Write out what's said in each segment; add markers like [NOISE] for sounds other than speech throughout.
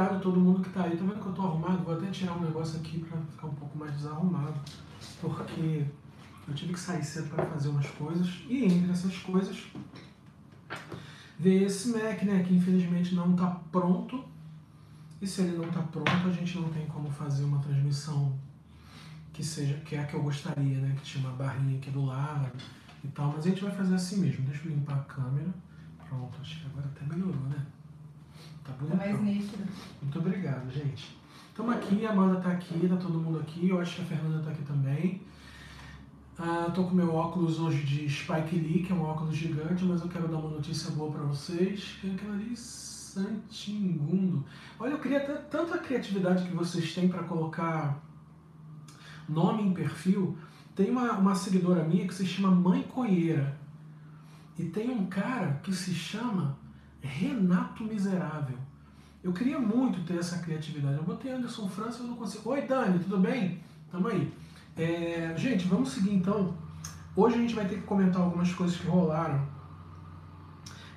obrigado todo mundo que está aí. Tá vendo que eu estou arrumado? Vou até tirar um negócio aqui para ficar um pouco mais desarrumado. Porque eu tive que sair cedo para fazer umas coisas. E entre essas coisas, ver esse Mac, né? Que infelizmente não está pronto. E se ele não está pronto, a gente não tem como fazer uma transmissão que seja que é a que eu gostaria, né? Que tinha uma barrinha aqui do lado e tal. Mas a gente vai fazer assim mesmo. Deixa eu limpar a câmera. Pronto, acho que agora até melhorou, né? Tá bonito. Tá mais nítido. Muito obrigado, gente. Estamos aqui, a Amanda está aqui, tá todo mundo aqui. Eu acho que a Fernanda está aqui também. Ah, tô com meu óculos hoje de Spike Lee, que é um óculos gigante, mas eu quero dar uma notícia boa para vocês. Quem é aquilo ali? Santingundo. Olha, eu queria tanta criatividade que vocês têm para colocar nome em perfil. Tem uma, uma seguidora minha que se chama Mãe Coieira. E tem um cara que se chama Renato Miserável. Eu queria muito ter essa criatividade. Eu botei Anderson França, eu não consigo. Oi, Dani, tudo bem? Tamo aí. É, gente, vamos seguir então. Hoje a gente vai ter que comentar algumas coisas que rolaram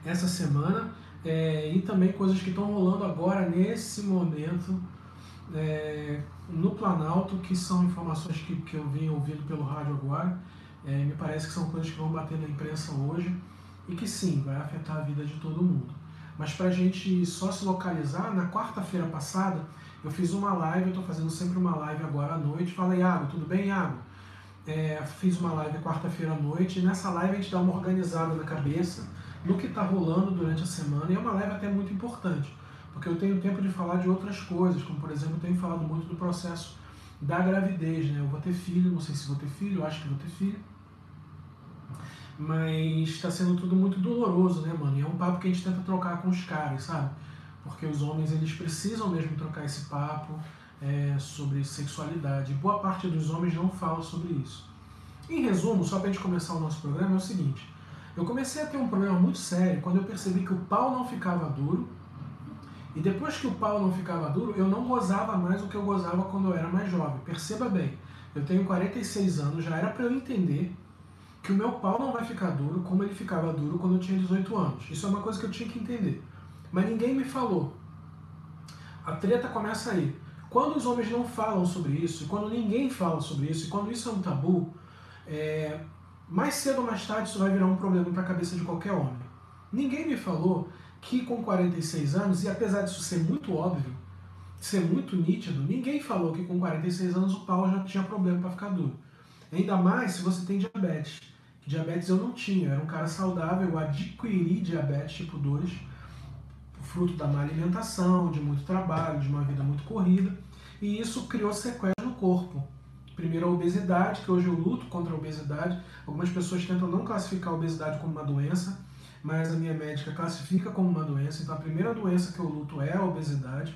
essa semana é, e também coisas que estão rolando agora, nesse momento, é, no Planalto, que são informações que, que eu vim ouvindo pelo rádio agora. É, me parece que são coisas que vão bater na imprensa hoje e que sim, vai afetar a vida de todo mundo. Mas para a gente só se localizar, na quarta-feira passada eu fiz uma live, eu estou fazendo sempre uma live agora à noite. Fala, Iago, tudo bem, Iago? É, fiz uma live quarta-feira à noite e nessa live a gente dá uma organizada na cabeça no que está rolando durante a semana e é uma live até muito importante, porque eu tenho tempo de falar de outras coisas, como por exemplo, eu tenho falado muito do processo da gravidez, né? Eu vou ter filho, não sei se vou ter filho, eu acho que vou ter filho mas está sendo tudo muito doloroso, né, mano? E é um papo que a gente tenta trocar com os caras, sabe? Porque os homens, eles precisam mesmo trocar esse papo é, sobre sexualidade. Boa parte dos homens não fala sobre isso. Em resumo, só para a gente começar o nosso programa, é o seguinte. Eu comecei a ter um problema muito sério quando eu percebi que o pau não ficava duro. E depois que o pau não ficava duro, eu não gozava mais o que eu gozava quando eu era mais jovem. Perceba bem, eu tenho 46 anos, já era para eu entender que o meu pau não vai ficar duro como ele ficava duro quando eu tinha 18 anos. Isso é uma coisa que eu tinha que entender. Mas ninguém me falou. A treta começa aí. Quando os homens não falam sobre isso, quando ninguém fala sobre isso, e quando isso é um tabu, é... mais cedo ou mais tarde isso vai virar um problema para a cabeça de qualquer homem. Ninguém me falou que com 46 anos, e apesar disso ser muito óbvio, ser muito nítido, ninguém falou que com 46 anos o pau já tinha problema para ficar duro. Ainda mais se você tem diabetes. Diabetes eu não tinha, eu era um cara saudável, eu adquiri diabetes tipo 2, fruto da má alimentação, de muito trabalho, de uma vida muito corrida, e isso criou sequelas no corpo. Primeiro a obesidade, que hoje eu luto contra a obesidade. Algumas pessoas tentam não classificar a obesidade como uma doença, mas a minha médica classifica como uma doença. Então a primeira doença que eu luto é a obesidade.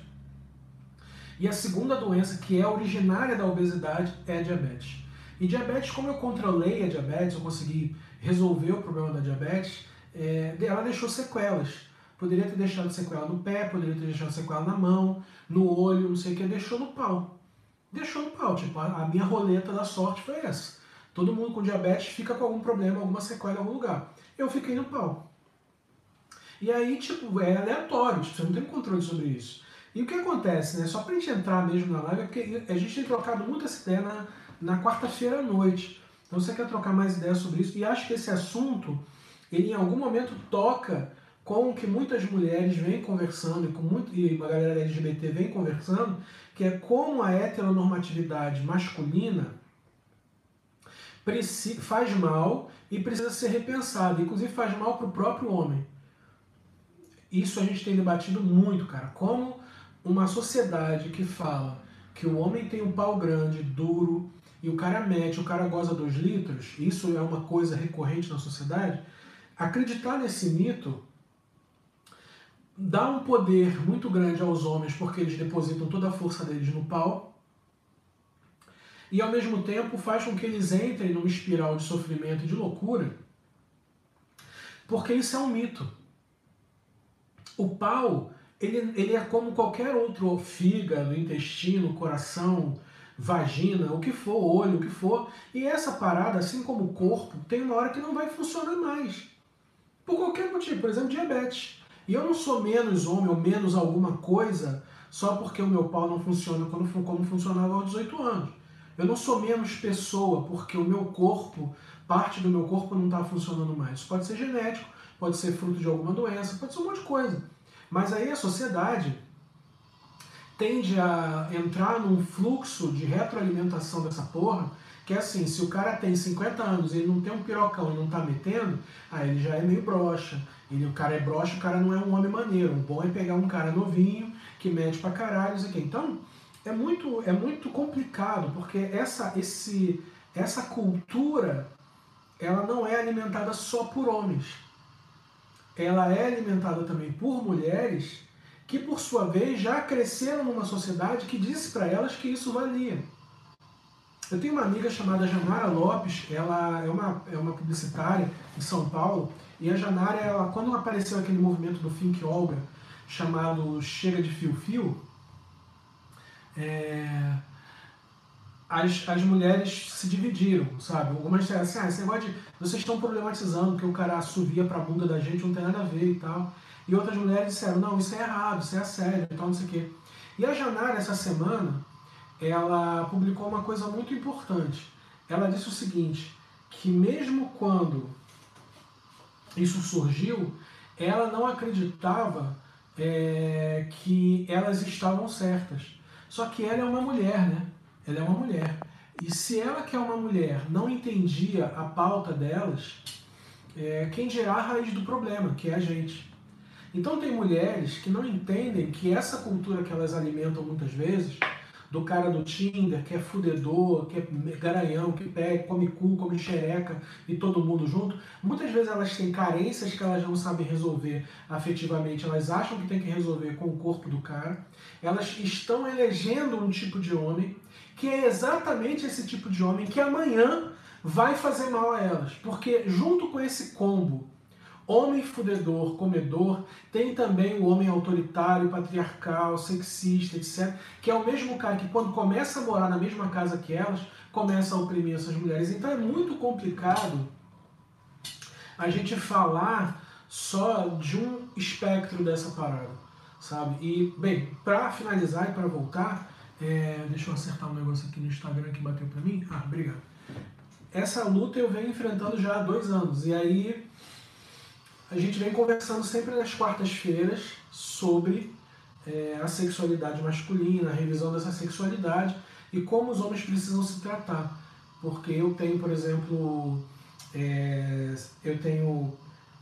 E a segunda doença, que é originária da obesidade, é a diabetes. E diabetes, como eu controlei a diabetes, eu consegui resolver o problema da diabetes, é, ela deixou sequelas. Poderia ter deixado sequela no pé, poderia ter deixado sequela na mão, no olho, não sei o que, deixou no pau. Deixou no pau, tipo, a, minha roleta da sorte foi essa. Todo mundo com diabetes fica com algum problema, alguma sequela em algum lugar. Eu fiquei no pau. E aí, tipo, é aleatório, tipo, você não tem controle sobre isso. E o que acontece, né? Só pra gente entrar mesmo na live, é porque a gente tem trocado muito essa ideia na, na quarta-feira à noite. Então você quer trocar mais ideias sobre isso? E acho que esse assunto, ele em algum momento toca com o que muitas mulheres vêm conversando e, com muito, e a galera LGBT vem conversando, que é como a heteronormatividade masculina faz mal e precisa ser repensada. Inclusive faz mal para o próprio homem. Isso a gente tem debatido muito, cara. Como uma sociedade que fala que o homem tem um pau grande, duro, e o cara mete, o cara goza dois litros, isso é uma coisa recorrente na sociedade, acreditar nesse mito dá um poder muito grande aos homens porque eles depositam toda a força deles no pau e ao mesmo tempo faz com que eles entrem numa espiral de sofrimento e de loucura porque isso é um mito. O pau, ele, ele é como qualquer outro fígado, intestino, coração, vagina, o que for, olho, o que for. E essa parada, assim como o corpo, tem uma hora que não vai funcionar mais. Por qualquer motivo, por exemplo, diabetes. E eu não sou menos homem ou menos alguma coisa só porque o meu pau não funciona como, como funcionava aos 18 anos. Eu não sou menos pessoa porque o meu corpo, parte do meu corpo não está funcionando mais. Isso pode ser genético, pode ser fruto de alguma doença, pode ser um monte de coisa. Mas aí a sociedade tende a entrar num fluxo de retroalimentação dessa porra, que é assim, se o cara tem 50 anos e ele não tem um pirocão e não tá metendo, aí ele já é meio broxa. Ele, o cara é broxa, o cara não é um homem maneiro. O bom é pegar um cara novinho, que mete pra caralho, isso aqui. Então, é muito, é muito complicado, porque essa, esse, essa cultura, ela não é alimentada só por homens. Ela é alimentada também por mulheres que, por sua vez, já cresceram numa sociedade que disse para elas que isso valia. Eu tenho uma amiga chamada Janara Lopes, ela é uma, é uma publicitária em São Paulo, e a Janara, ela, quando apareceu aquele movimento do Think Olga, chamado Chega de Fio Fio, é, as, as mulheres se dividiram, sabe? Algumas disseram assim, ah, esse negócio de vocês estão problematizando que o cara assovia para a bunda da gente, não tem nada a ver e tal. E outras mulheres disseram, não, isso é errado, isso é assédio, então não sei o quê. E a Janara, essa semana, ela publicou uma coisa muito importante. Ela disse o seguinte, que mesmo quando isso surgiu, ela não acreditava é, que elas estavam certas. Só que ela é uma mulher, né? Ela é uma mulher. E se ela, que é uma mulher, não entendia a pauta delas, é, quem dirá a raiz do problema, que é a gente. Então tem mulheres que não entendem que essa cultura que elas alimentam muitas vezes do cara do Tinder, que é fudedor, que é garanhão, que pega, come cu, come xereca e todo mundo junto. Muitas vezes elas têm carências que elas não sabem resolver afetivamente, elas acham que tem que resolver com o corpo do cara. Elas estão elegendo um tipo de homem que é exatamente esse tipo de homem que amanhã vai fazer mal a elas. Porque junto com esse combo Homem fudedor, comedor, tem também o homem autoritário, patriarcal, sexista, etc., que é o mesmo cara que, quando começa a morar na mesma casa que elas, começa a oprimir essas mulheres. Então é muito complicado a gente falar só de um espectro dessa parada, sabe? E, bem, para finalizar e para voltar, é, deixa eu acertar um negócio aqui no Instagram que bateu para mim. Ah, obrigado. Essa luta eu venho enfrentando já há dois anos, e aí a gente vem conversando sempre nas quartas-feiras sobre é, a sexualidade masculina, a revisão dessa sexualidade e como os homens precisam se tratar. Porque eu tenho, por exemplo, é, eu tenho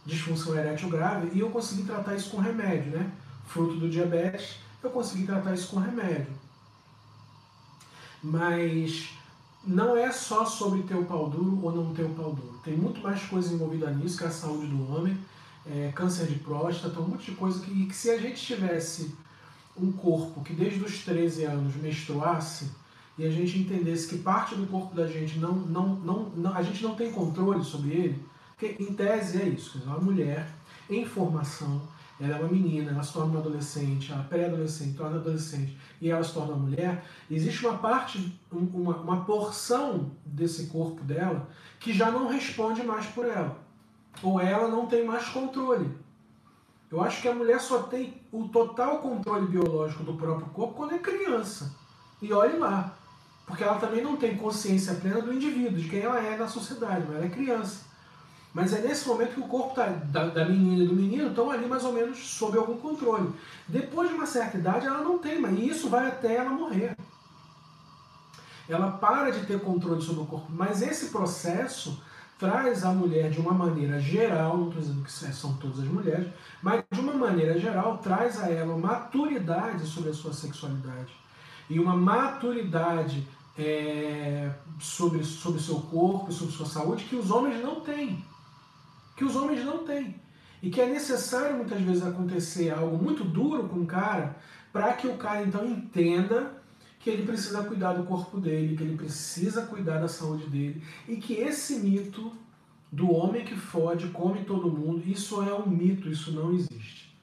disfunção erétil grave e eu consegui tratar isso com remédio, né? Fruto do diabetes, eu consegui tratar isso com remédio. Mas não é só sobre ter o pau duro ou não ter o pau duro. Tem muito mais coisa envolvida nisso que a saúde do homem é, câncer de próstata, um monte de coisa que, que se a gente tivesse um corpo que desde os 13 anos menstruasse e a gente entendesse que parte do corpo da gente não, não, não, não a gente não tem controle sobre ele, porque em tese é isso, uma mulher em formação, ela é uma menina, ela se torna uma adolescente, ela pré-adolescente, torna adolescente e ela se torna mulher, existe uma parte, uma, uma porção desse corpo dela que já não responde mais por ela ou ela não tem mais controle. Eu acho que a mulher só tem o total controle biológico do próprio corpo quando é criança. E olhe lá. Porque ela também não tem consciência plena do indivíduo, de quem ela é na sociedade, mas ela é criança. Mas é nesse momento que o corpo tá, da, da menina e do menino estão ali mais ou menos sob algum controle. Depois de uma certa idade, ela não tem, mas isso vai até ela morrer. Ela para de ter controle sobre o corpo. Mas esse processo traz a mulher de uma maneira geral, não estou dizendo que são todas as mulheres, mas de uma maneira geral traz a ela maturidade sobre a sua sexualidade e uma maturidade é, sobre, sobre seu corpo, sobre sua saúde que os homens não têm. Que os homens não têm. E que é necessário muitas vezes acontecer algo muito duro com o cara para que o cara então entenda que ele precisa cuidar do corpo dele, que ele precisa cuidar da saúde dele e que esse mito do homem que fode, come todo mundo, isso é um mito, isso não existe.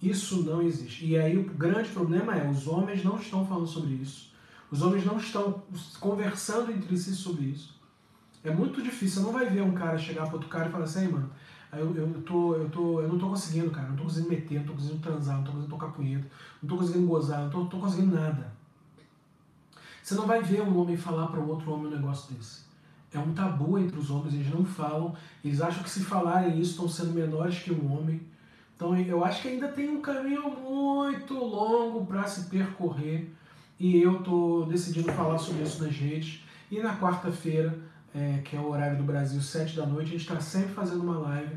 Isso não existe. E aí o grande problema é, os homens não estão falando sobre isso. Os homens não estão conversando entre si sobre isso. É muito difícil. Você não vai ver um cara chegar para outro cara e falar assim, mano, eu, eu, tô, eu, tô, eu não tô conseguindo, cara. Não tô conseguindo meter, não tô conseguindo transar, não tô conseguindo tocar punheta, não tô conseguindo gozar, não tô, tô conseguindo nada. Você não vai ver um homem falar para o outro homem um negócio desse. É um tabu entre os homens, eles não falam, eles acham que se falarem isso estão sendo menores que um homem. Então eu acho que ainda tem um caminho muito longo para se percorrer e eu estou decidindo falar sobre isso nas redes. E na quarta-feira, é, que é o horário do Brasil, sete da noite, a gente está sempre fazendo uma live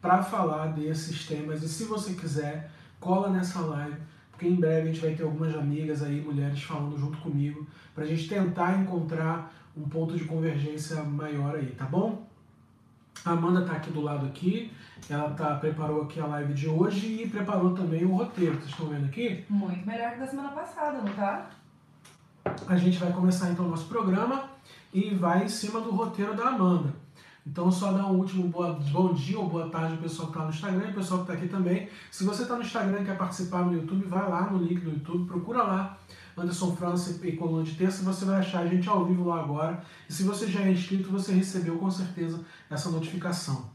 para falar desses temas. E se você quiser, cola nessa live, porque em breve a gente vai ter algumas amigas aí, mulheres, falando junto comigo, para a gente tentar encontrar um ponto de convergência maior aí, tá bom? A Amanda está aqui do lado aqui, ela tá, preparou aqui a live de hoje e preparou também o roteiro, vocês estão vendo aqui? Muito melhor que da semana passada, não tá? A gente vai começar então o nosso programa e vai em cima do roteiro da Amanda. Então, só dar um último boa, bom dia ou boa tarde ao pessoal que está no Instagram e ao pessoal que está aqui também. Se você está no Instagram e quer participar no YouTube, vai lá no link do YouTube, procura lá Anderson França e Coluna de Terça, você vai achar a gente ao vivo lá agora. E se você já é inscrito, você recebeu com certeza essa notificação.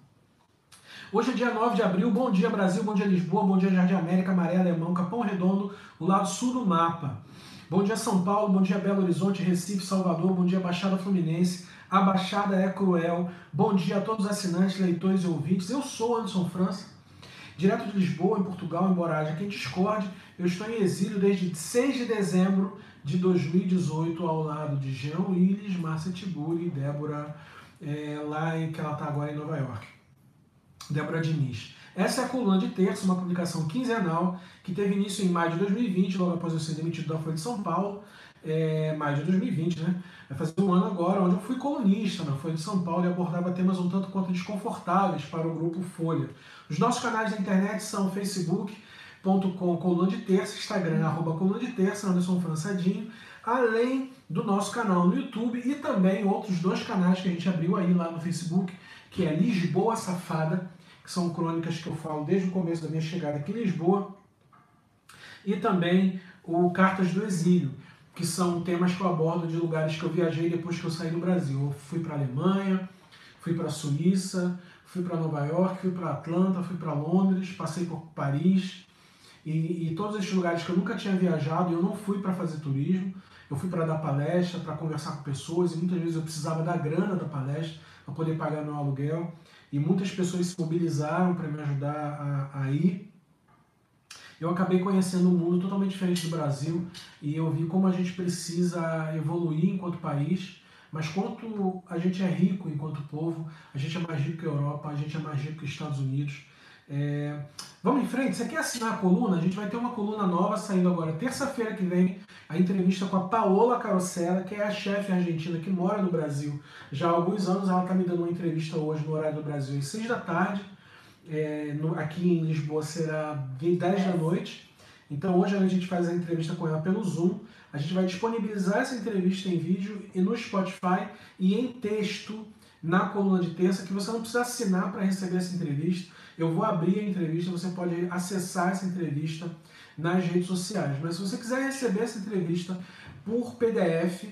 Hoje é dia 9 de abril, bom dia Brasil, bom dia Lisboa, bom dia Jardim América, Maré Alemão, Capão Redondo, o lado sul do mapa. Bom dia São Paulo, bom dia Belo Horizonte, Recife, Salvador, bom dia Baixada Fluminense, a Baixada é cruel, bom dia a todos os assinantes, leitores e ouvintes. Eu sou Anderson França, direto de Lisboa, em Portugal, embora haja quem discorde, eu estou em exílio desde 6 de dezembro de 2018, ao lado de Jean Willis, Márcia Tiburi e Débora, é, lá em que ela está agora em Nova York. Débora Diniz. Essa é a coluna de terça, uma publicação quinzenal que teve início em maio de 2020, logo após eu ser demitido da Folha de São Paulo, é, maio de 2020, né? Vai fazer um ano agora, onde eu fui colunista na Folha de São Paulo e abordava temas um tanto quanto desconfortáveis para o grupo Folha. Os nossos canais da internet são facebook.com coluna de terça, Instagram arroba coluna de terça, Anderson Françadinho, além do nosso canal no YouTube e também outros dois canais que a gente abriu aí lá no Facebook, que é Lisboa Safada, que são crônicas que eu falo desde o começo da minha chegada aqui em Lisboa, e também o Cartas do Exílio, que são temas que eu abordo de lugares que eu viajei depois que eu saí do Brasil. Eu fui para a Alemanha, fui para a Suíça, fui para Nova York, fui para Atlanta, fui para Londres, passei por Paris. E, e, todos esses lugares que eu nunca tinha viajado, eu não fui para fazer turismo, eu fui para dar palestra, para conversar com pessoas e muitas vezes eu precisava da grana da palestra para poder pagar meu aluguel. E muitas pessoas se mobilizaram para me ajudar a, a ir eu acabei conhecendo um mundo totalmente diferente do Brasil e eu vi como a gente precisa evoluir enquanto país, mas quanto a gente é rico enquanto povo, a gente é mais rico que a Europa, a gente é mais rico que os Estados Unidos. É... Vamos em frente? Você quer assinar a coluna? A gente vai ter uma coluna nova saindo agora, terça-feira que vem, a entrevista com a Paola Carosella, que é a chefe argentina que mora no Brasil. Já há alguns anos ela está me dando uma entrevista hoje no horário do Brasil, às seis da tarde é, no, aqui em Lisboa será 10 da noite. Então hoje a gente faz a entrevista com ela pelo Zoom. A gente vai disponibilizar essa entrevista em vídeo e no Spotify e em texto na coluna de terça, que você não precisa assinar para receber essa entrevista. Eu vou abrir a entrevista, você pode acessar essa entrevista nas redes sociais. Mas se você quiser receber essa entrevista por PDF,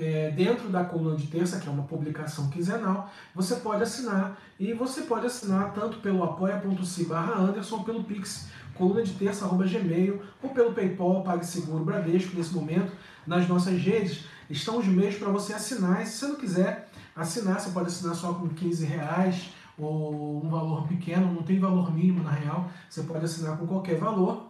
é, dentro da coluna de terça, que é uma publicação quinzenal, você pode assinar. E você pode assinar tanto pelo apoia.se barra Anderson, pelo Pix, coluna de terça, arroba gmail, ou pelo Paypal, PagSeguro, Bradesco, nesse momento, nas nossas redes, estão os meios para você assinar. E se você não quiser assinar, você pode assinar só com 15 reais ou um valor pequeno, não tem valor mínimo na real, você pode assinar com qualquer valor.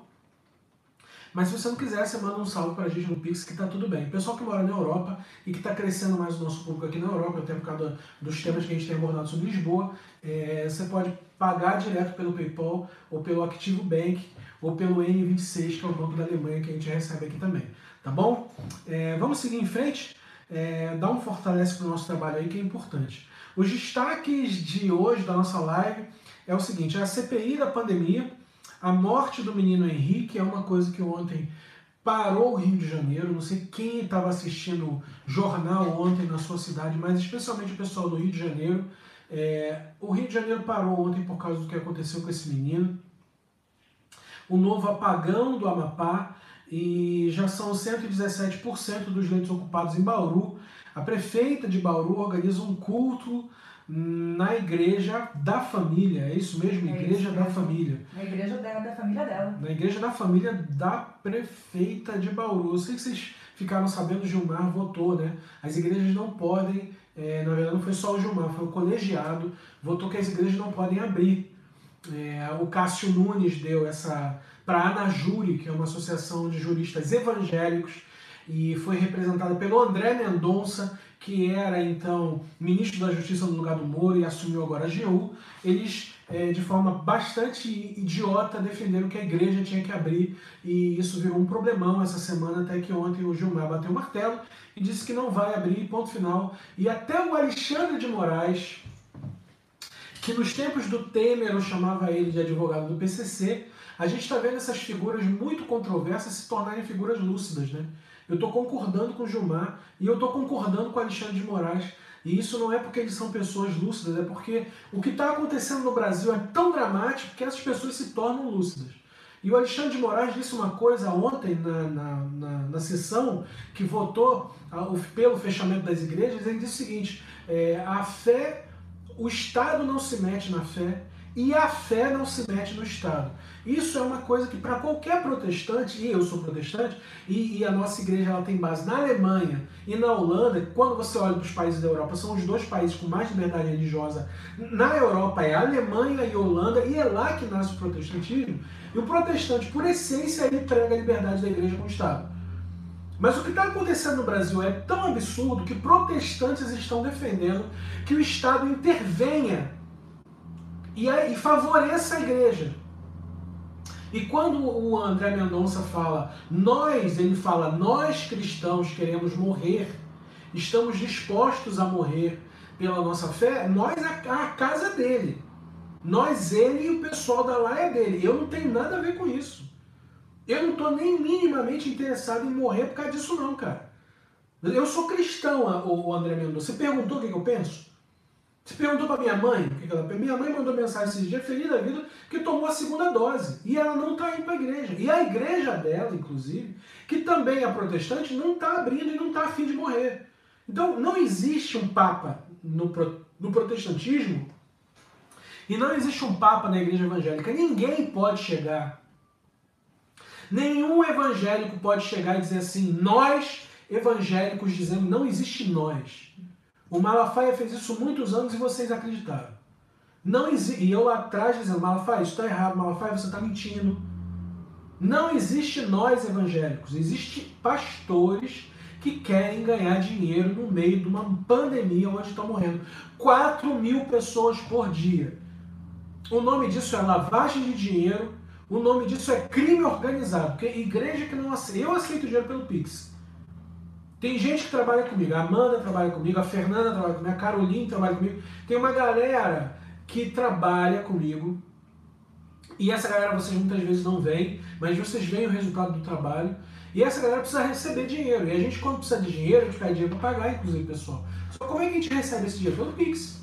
Mas se você não quiser, você manda um salve para a gente no Pix, que está tudo bem. Pessoal que mora na Europa e que está crescendo mais o nosso público aqui na Europa, até por causa dos temas que a gente tem abordado sobre Lisboa, é, você pode pagar direto pelo PayPal ou pelo Activo Bank ou pelo N26, que é o banco da Alemanha que a gente recebe aqui também. Tá bom? É, vamos seguir em frente. É, dá um fortalece para o nosso trabalho aí que é importante. Os destaques de hoje da nossa live é o seguinte: é a CPI da pandemia a morte do menino Henrique é uma coisa que ontem parou o Rio de Janeiro. Não sei quem estava assistindo jornal ontem na sua cidade, mas especialmente o pessoal do Rio de Janeiro. É, o Rio de Janeiro parou ontem por causa do que aconteceu com esse menino. O novo apagão do Amapá e já são 117% dos leitos ocupados em Bauru. A prefeita de Bauru organiza um culto na igreja da família, é isso mesmo? É igreja isso da família. Na igreja dela, da família dela. Na igreja da família da prefeita de Bauru. Eu sei que vocês ficaram sabendo, Gilmar votou, né? As igrejas não podem, é, na verdade não foi só o Gilmar, foi o colegiado, votou que as igrejas não podem abrir. É, o Cássio Nunes deu essa para a Anajure, que é uma associação de juristas evangélicos, e foi representada pelo André Mendonça, que era então ministro da Justiça no lugar do Moro e assumiu agora a AGU, eles é, de forma bastante idiota defenderam que a igreja tinha que abrir e isso virou um problemão essa semana, até que ontem o Gilmar bateu o martelo e disse que não vai abrir, ponto final. E até o Alexandre de Moraes, que nos tempos do Temer eu chamava ele de advogado do PCC, a gente está vendo essas figuras muito controversas se tornarem figuras lúcidas, né? Eu estou concordando com o Gilmar e eu estou concordando com o Alexandre de Moraes. E isso não é porque eles são pessoas lúcidas, é porque o que está acontecendo no Brasil é tão dramático que essas pessoas se tornam lúcidas. E o Alexandre de Moraes disse uma coisa ontem na, na, na, na sessão que votou pelo fechamento das igrejas. Ele disse o seguinte: é, a fé, o Estado não se mete na fé e a fé não se mete no Estado. Isso é uma coisa que para qualquer protestante, e eu sou protestante, e, e, a nossa igreja ela tem base na Alemanha e na Holanda, quando você olha para os países da Europa, são os dois países com mais liberdade religiosa. Na Europa é Alemanha e Holanda, e é lá que nasce o protestantismo. E o protestante, por essência, ele prega a liberdade da igreja com o Estado. Mas o que está acontecendo no Brasil é tão absurdo que protestantes estão defendendo que o Estado intervenha e, e favoreça a igreja. E quando o André Mendonça fala, nós, ele fala, nós cristãos queremos morrer, estamos dispostos a morrer pela nossa fé, nós a, a casa dele. Nós, ele e o pessoal da laia dele. Eu não tenho nada a ver com isso. Eu não estou nem minimamente interessado em morrer por causa disso, não, cara. Eu sou cristão, o André Mendonça. Você perguntou o que eu penso? Você perguntou para minha mãe que ela Minha mãe mandou mensagem esses dias, feliz da vida, que tomou a segunda dose. E ela não está indo para a igreja. E a igreja dela, inclusive, que também é protestante, não está abrindo e não está afim de morrer. Então, não existe um papa no, no protestantismo e não existe um papa na igreja evangélica. Ninguém pode chegar. Nenhum evangélico pode chegar e dizer assim: nós evangélicos dizemos não existe nós. O Malafaia fez isso muitos anos e vocês acreditaram. Não. E eu lá atrás dizendo, Malafaia, isso está errado, Malafaia, você está mentindo. Não existe nós evangélicos, existe pastores que querem ganhar dinheiro no meio de uma pandemia onde estão morrendo 4 mil pessoas por dia. O nome disso é lavagem de dinheiro, o nome disso é crime organizado, porque igreja que não aceita. Eu aceito dinheiro pelo Pix. Tem gente que trabalha comigo, a Amanda trabalha comigo, a Fernanda trabalha comigo, a Caroline trabalha comigo. Tem uma galera que trabalha comigo. E essa galera vocês muitas vezes não veem, mas vocês veem o resultado do trabalho. E essa galera precisa receber dinheiro. E a gente, quando precisa de dinheiro, a gente pede dinheiro para pagar, inclusive, pessoal. Só como é que a gente recebe esse dinheiro? Pelo Pix.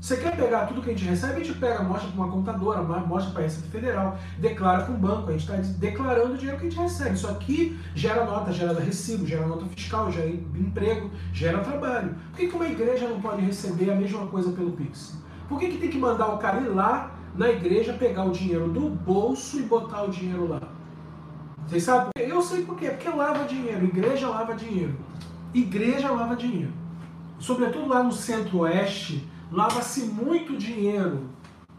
Você quer pegar tudo que a gente recebe, a gente pega, mostra para uma contadora, mostra para a Receita Federal, declara com o banco, a gente está declarando o dinheiro que a gente recebe. Isso aqui gera nota, gera recibo, gera nota fiscal, gera emprego, gera trabalho. Por que, que uma igreja não pode receber a mesma coisa pelo Pix? Por que, que tem que mandar o cara ir lá na igreja pegar o dinheiro do bolso e botar o dinheiro lá? Vocês sabem? Eu sei por quê. Porque lava dinheiro, igreja lava dinheiro. Igreja lava dinheiro. Sobretudo lá no centro-oeste, lava-se muito dinheiro.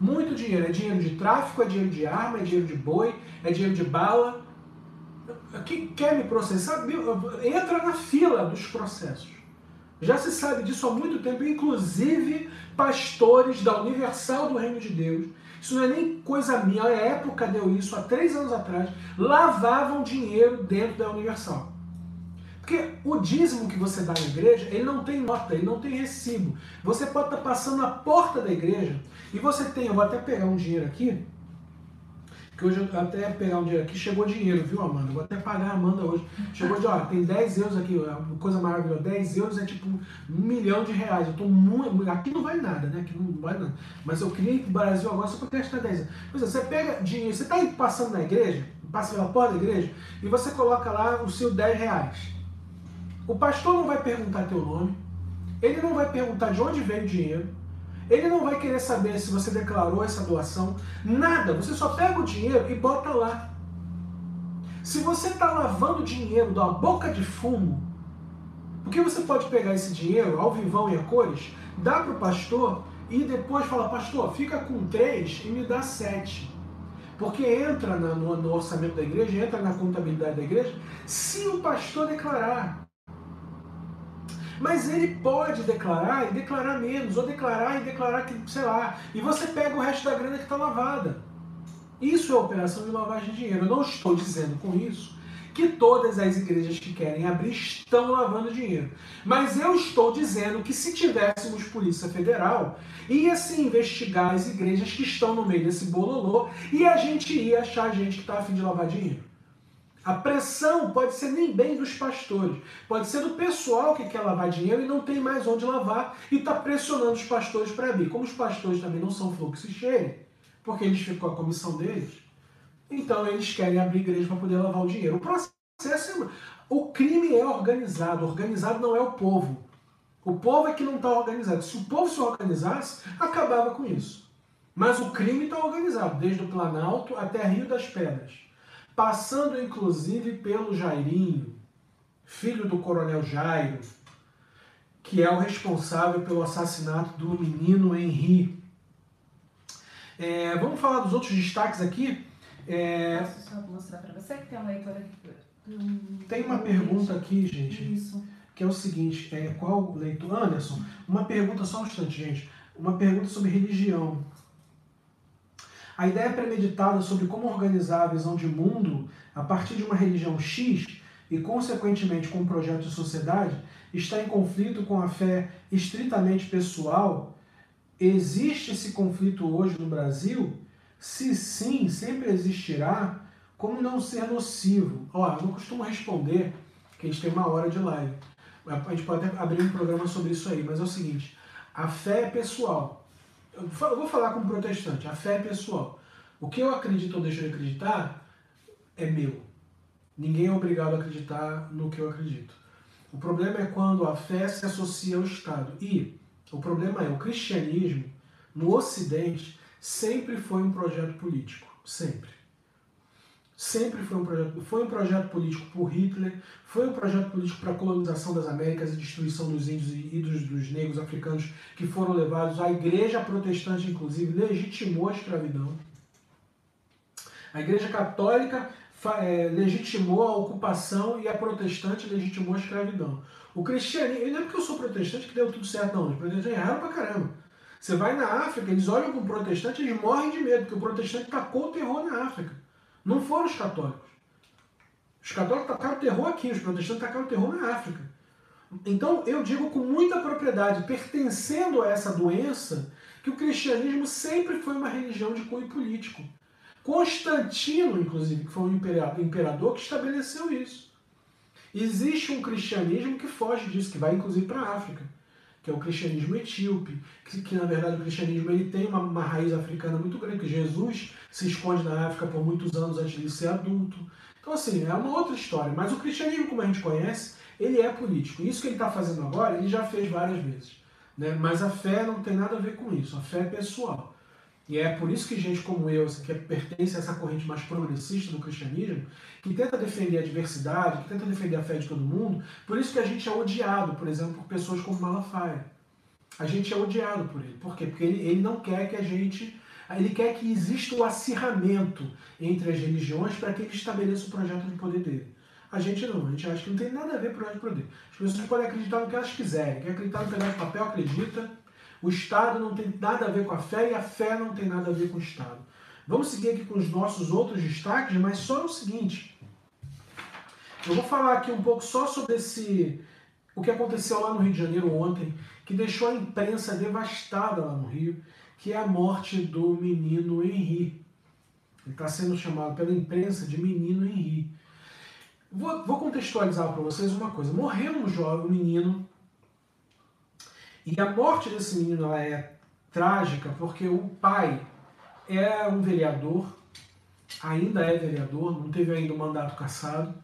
Muito dinheiro. É dinheiro de tráfico, é dinheiro de arma, é dinheiro de boi, é dinheiro de bala. Quem quer me processar, entra na fila dos processos. Já se sabe disso há muito tempo, inclusive pastores da Universal do Reino de Deus. Isso não é nem coisa minha, a época deu isso, há três anos atrás, lavavam dinheiro dentro da Universal. Porque o dízimo que você dá na igreja, ele não tem nota, ele não tem recibo. Você pode estar passando na porta da igreja e você tem, eu vou até pegar um dinheiro aqui, que hoje eu até pegar um dinheiro aqui, chegou dinheiro, viu, Amanda? Vou até pagar a Amanda hoje. Chegou de, ó, tem 10 euros aqui, coisa maravilhosa. 10 euros é tipo um milhão de reais. Eu tô muito. Aqui não vai nada, né? Aqui não vai nada. Mas eu queria ir pro Brasil agora só para gastar 10 euros. Pois é, você pega dinheiro, você tá passando na igreja, passa pela porta da igreja, e você coloca lá o seu 10 reais. O pastor não vai perguntar teu nome, ele não vai perguntar de onde veio o dinheiro, ele não vai querer saber se você declarou essa doação, nada. Você só pega o dinheiro e bota lá. Se você está lavando dinheiro da boca de fumo, porque você pode pegar esse dinheiro ao vivão e a cores, dá para o pastor e depois fala, pastor, fica com três e me dá sete. Porque entra no, orçamento da igreja, entra na contabilidade da igreja, se o pastor declarar. Mas ele pode declarar e declarar menos, ou declarar e declarar que, sei lá, e você pega o resto da grana que está lavada. Isso é operação de lavagem de dinheiro. Eu não estou dizendo com isso que todas as igrejas que querem abrir estão lavando dinheiro. Mas eu estou dizendo que se tivéssemos Polícia Federal, ia se investigar as igrejas que estão no meio desse bololô e a gente ia achar gente que está afim de lavar dinheiro. A pressão pode ser nem bem dos pastores, pode ser do pessoal que quer lavar dinheiro e não tem mais onde lavar e está pressionando os pastores para abrir. Como os pastores também não são fluxo e cheire, porque eles ficam com a comissão deles, então eles querem abrir igreja para poder lavar o dinheiro. O processo é... O crime é organizado, organizado não é o povo. O povo é que não está organizado. Se o povo se organizasse, acabava com isso. Mas o crime está organizado, desde o Planalto até Rio das Pedras passando inclusive pelo Jairinho, filho do coronel Jairo, que é o responsável pelo assassinato do menino Henri. É, vamos falar dos outros destaques aqui. É... Posso só mostrar para você que tem uma leitora aqui. Tem uma pergunta aqui, gente. Isso. Que é o seguinte: é, qual leitor? Anderson, uma pergunta só um instante, gente. Uma pergunta sobre religião. A ideia premeditada sobre como organizar a visão de mundo a partir de uma religião X e, consequentemente, com um projeto de sociedade está em conflito com a fé estritamente pessoal. Existe esse conflito hoje no Brasil? Se sim, sempre existirá. Como não ser nocivo? Ó, eu não costumo responder, que a gente tem uma hora de live. A gente pode até abrir um programa sobre isso aí, mas é o seguinte: a fé é pessoal. Eu vou falar como protestante, a fé é pessoal. O que eu acredito ou deixo de acreditar é meu. Ninguém é obrigado a acreditar no que eu acredito. O problema é quando a fé se associa ao Estado. E o problema é o cristianismo, no Ocidente, sempre foi um projeto político. Sempre sempre foi um projeto, foi um projeto político por Hitler, foi um projeto político para a colonização das Américas e destruição dos índios e dos, dos, negros africanos que foram levados. A igreja protestante, inclusive, legitimou a escravidão. A igreja católica é, legitimou a ocupação e a protestante legitimou a escravidão. O cristianismo, não é porque eu sou protestante que deu tudo certo, não. Os protestantes erraram pra caramba. Você vai na África, eles olham para o protestante eles morrem de medo, porque o protestante tacou o terror na África. Não foram os católicos. Os católicos tacaram terror aqui, os protestantes tacaram terror na África. Então eu digo com muita propriedade, pertencendo a essa doença, que o cristianismo sempre foi uma religião de cunho político. Constantino, inclusive, que foi um imperador que estabeleceu isso. Existe um cristianismo que foge disso, que vai inclusive para a África que é o cristianismo etíope, que, que na verdade o cristianismo ele tem uma, uma, raiz africana muito grande, que Jesus se esconde na África por muitos anos antes de ser adulto. Então, assim, é uma outra história. Mas o cristianismo, como a gente conhece, ele é político. Isso que ele está fazendo agora, ele já fez várias vezes. Né? Mas a fé não tem nada a ver com isso. A fé é pessoal. E é por isso que gente como eu, assim, que pertence a essa corrente mais progressista do cristianismo, que tenta defender a diversidade, que tenta defender a fé de todo mundo, por isso que a gente é odiado, por exemplo, por pessoas como Malafaia. A gente é odiado por ele. Por quê? Porque ele, ele não quer que a gente. Ele quer que exista o acirramento entre as religiões para que ele estabeleça o projeto de poder dele. A gente não, a gente acha que não tem nada a ver com o projeto de poder. As pessoas podem acreditar no que elas quiserem. Quer acreditar no pedaço de papel, acredita. O Estado não tem nada a ver com a fé e a fé não tem nada a ver com o Estado. Vamos seguir aqui com os nossos outros destaques, mas só no seguinte. Eu vou falar aqui um pouco só sobre esse o que aconteceu lá no Rio de Janeiro ontem, que deixou a imprensa devastada lá no Rio, que é a morte do menino Henri. Ele está sendo chamado pela imprensa de menino Henri. Vou, vou contextualizar para vocês uma coisa. Morreu um jovem um menino e a morte desse menino é trágica porque o pai é um vereador, ainda é vereador, não teve ainda o um mandato cassado.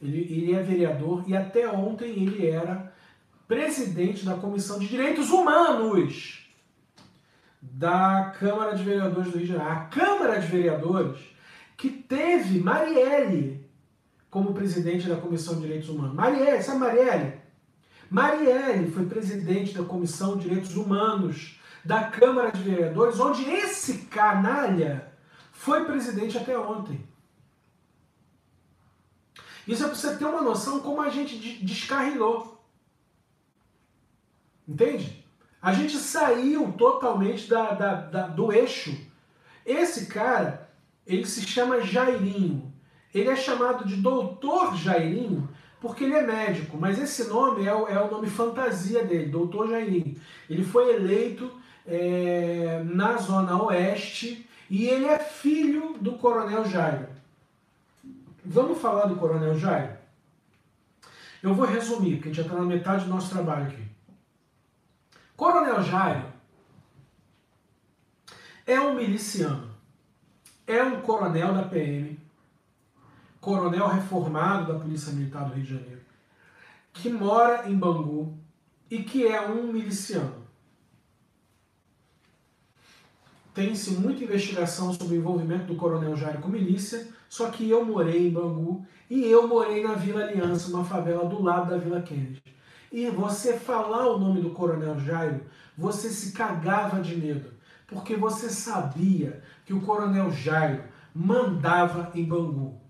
Ele, ele é vereador e até ontem ele era presidente da Comissão de Direitos Humanos da Câmara de Vereadores do Rio de Janeiro. A Câmara de Vereadores que teve Marielle como presidente da Comissão de Direitos Humanos. Marielle, sabe Marielle? Marielle foi presidente da Comissão de Direitos Humanos da Câmara de Vereadores, onde esse canalha foi presidente até ontem. Isso é para você ter uma noção como a gente descarrilou. Entende? A gente saiu totalmente da, da, da, do eixo. Esse cara, ele se chama Jairinho. Ele é chamado de Doutor Jairinho porque ele é médico, mas esse nome é o, é o nome fantasia dele, Doutor Jairinho. Ele foi eleito é, na Zona Oeste e ele é filho do Coronel Jairo. Vamos falar do Coronel Jairo? Eu vou resumir, porque a gente já está na metade do nosso trabalho aqui. Coronel Jairo é um miliciano, é um coronel da PM, coronel reformado da Polícia Militar do Rio de Janeiro, que mora em Bangu e que é um miliciano. Tem-se muita investigação sobre o envolvimento do Coronel Jairo com milícia, só que eu morei em Bangu e eu morei na Vila Aliança, uma favela do lado da Vila Kennedy. E você falar o nome do Coronel Jairo, você se cagava de medo, porque você sabia que o Coronel Jairo mandava em Bangu.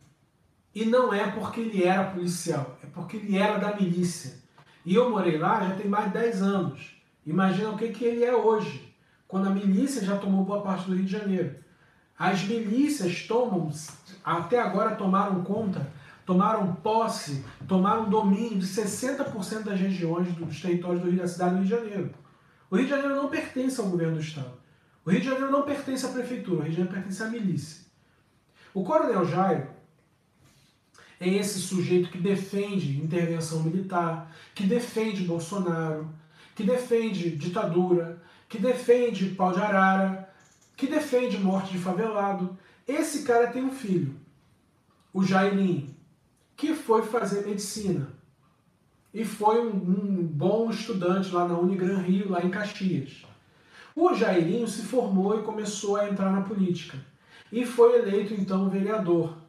E não é porque ele era policial, é porque ele era da milícia. E eu morei lá já tem mais de 10 anos. Imagina o que, que ele é hoje quando a milícia já tomou boa parte do Rio de Janeiro. As milícias tomam, até agora tomaram conta, tomaram posse, tomaram domínio de 60% das regiões dos territórios do Rio da cidade do Rio de Janeiro. O Rio de Janeiro não pertence ao governo do Estado. O Rio de Janeiro não pertence à prefeitura, o Rio de Janeiro pertence à milícia. O coronel Jairo é esse sujeito que defende intervenção militar, que defende Bolsonaro, que defende ditadura, que defende pau de arara, que defende morte de favelado. Esse cara tem um filho, o Jairinho, que foi fazer medicina. E foi um, um bom estudante lá na Unigran Rio, lá em Caxias. O Jairinho se formou e começou a entrar na política. E foi eleito, então, vereador.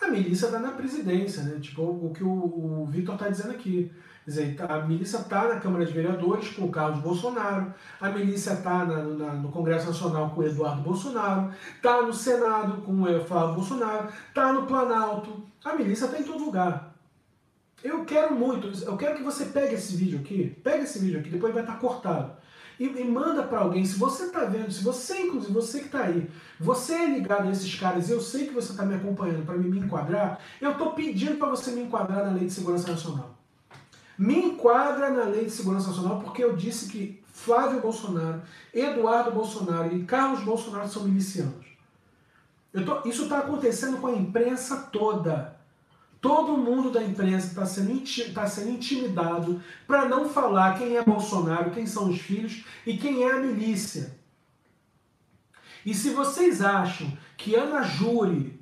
A milícia está na presidência, né? Tipo, o que o, o Vitor está dizendo aqui. Quer dizer, a milícia está na Câmara de Vereadores com o Carlos Bolsonaro, a milícia está no Congresso Nacional com o Eduardo Bolsonaro, está no Senado com o Flávio Bolsonaro, está no Planalto. A milícia está em todo lugar. Eu quero muito, eu quero que você pegue esse vídeo aqui, pegue esse vídeo aqui, depois vai estar tá cortado. E, e manda para alguém, se você está vendo, se você, inclusive, você que está aí, você é ligado a esses caras e eu sei que você está me acompanhando para me enquadrar, eu estou pedindo para você me enquadrar na Lei de Segurança Nacional me enquadra na Lei de Segurança Nacional porque eu disse que Flávio Bolsonaro, Eduardo Bolsonaro e Carlos Bolsonaro são milicianos. Tô, isso está acontecendo com a imprensa toda. Todo mundo da imprensa está sendo, tá sendo intimidado para não falar quem é Bolsonaro, quem são os filhos e quem é a milícia. E se vocês acham que Ana Júri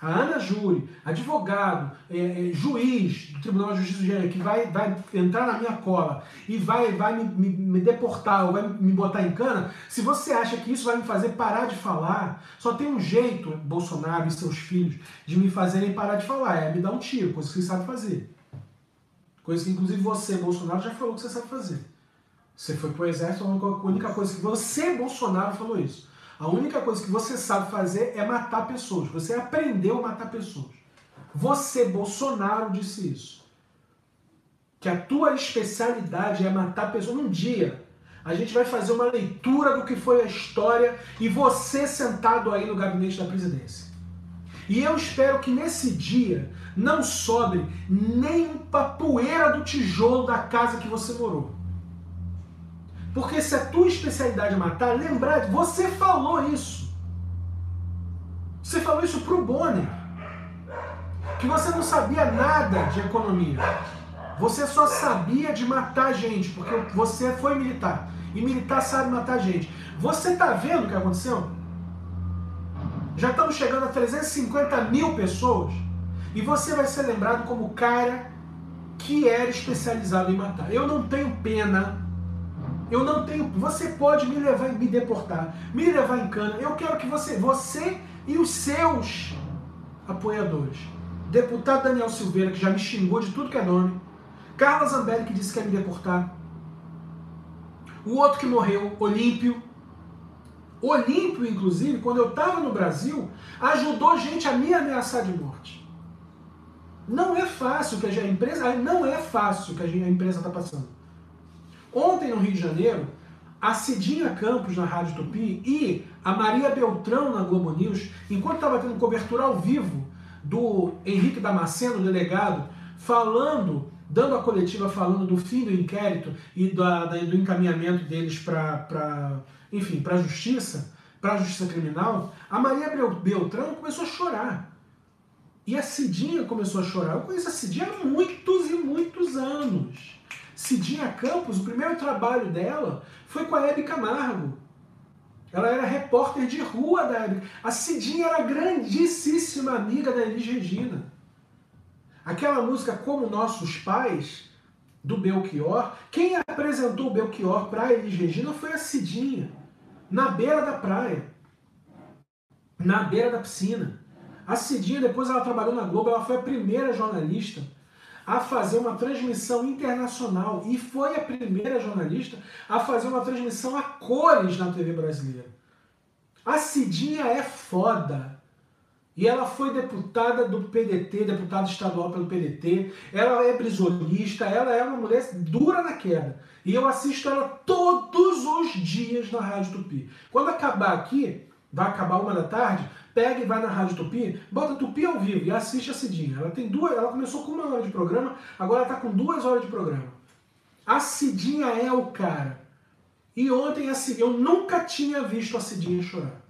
a Ana Júri, advogado, é, é, juiz do Tribunal de Justiça do Gênero, que vai, vai entrar na minha cola e vai, vai me, me, me, deportar ou vai me botar em cana, se você acha que isso vai me fazer parar de falar, só tem um jeito, Bolsonaro e seus filhos, de me fazerem parar de falar, é me dar um tiro, coisa que sabe fazer. Coisa que inclusive você, Bolsonaro, já falou que você sabe fazer. Você foi pro exército, a única coisa que você, Bolsonaro, falou isso. A única coisa que você sabe fazer é matar pessoas. Você aprendeu a matar pessoas. Você, Bolsonaro, disse isso. Que a tua especialidade é matar pessoas. Um dia, a gente vai fazer uma leitura do que foi a história e você sentado aí no gabinete da presidência. E eu espero que nesse dia não sobre nem uma poeira do tijolo da casa que você morou. Porque se a tua especialidade é matar, lembrar, você falou isso. Você falou isso pro Bonner. Que você não sabia nada de economia. Você só sabia de matar gente, porque você foi militar. E militar sabe matar gente. Você tá vendo o que aconteceu? Já estamos chegando a 350 mil pessoas. E você vai ser lembrado como o cara que era especializado em matar. Eu não tenho pena. Eu não tenho. Você pode me levar, me deportar, me levar em cana. Eu quero que você, você e os seus apoiadores. Deputado Daniel Silveira, que já me xingou de tudo que é nome. Carla Zambelli, que disse que quer me deportar. O outro que morreu, Olímpio. Olímpio, inclusive, quando eu estava no Brasil, ajudou gente a me ameaçar de morte. Não é fácil que a empresa, não é fácil que a empresa está passando. Ontem no Rio de Janeiro, a Cidinha Campos na Rádio Tupi e a Maria Beltrão na Globo News, enquanto estava tendo cobertura ao vivo do Henrique Damasceno, delegado, falando, dando a coletiva falando do fim do inquérito e da, da, do encaminhamento deles para, enfim, para a justiça, para a justiça criminal, a Maria Beltrão começou a chorar. E a Cidinha começou a chorar. Eu conheço a Cidinha há muitos e muitos anos. Cidinha Campos, o primeiro trabalho dela foi com a Hebe Camargo. Ela era repórter de rua da Hebe. A Cidinha era grandíssima amiga da Elis Regina. Aquela música Como Nossos Pais, do Belchior, quem apresentou o Belchior para a Elis Regina foi a Cidinha, na beira da praia, na beira da piscina. A Cidinha, depois ela trabalhou na Globo, ela foi a primeira jornalista a fazer uma transmissão internacional e foi a primeira jornalista a fazer uma transmissão a cores na TV brasileira. A Cidinha é foda. E ela foi deputada do PDT, deputada estadual pelo PDT. Ela é brisolista, ela é uma mulher dura na queda. E eu assisto ela todos os dias na Rádio Tupi. Quando acabar aqui, vai acabar uma da tarde, pega e vai na Rádio Tupi, bota Tupi ao vivo e assiste a Cidinha. Ela tem duas, ela começou com uma hora de programa, agora está com duas horas de programa. A Cidinha é o cara. E ontem a Cidinha, eu nunca tinha visto a Cidinha chorar.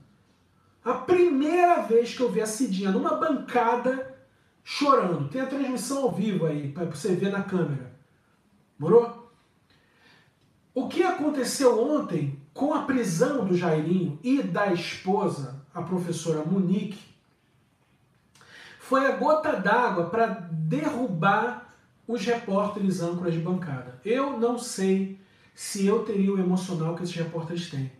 A primeira vez que eu vi a Cidinha numa bancada chorando. Tem a transmissão ao vivo aí, para você ver na câmera. Morou? O que aconteceu ontem com a prisão do Jairinho e da esposa a professora Monique, foi a gota d'água para derrubar os repórteres âncoras de bancada. Eu não sei se eu teria o emocional que esses repórteres têm.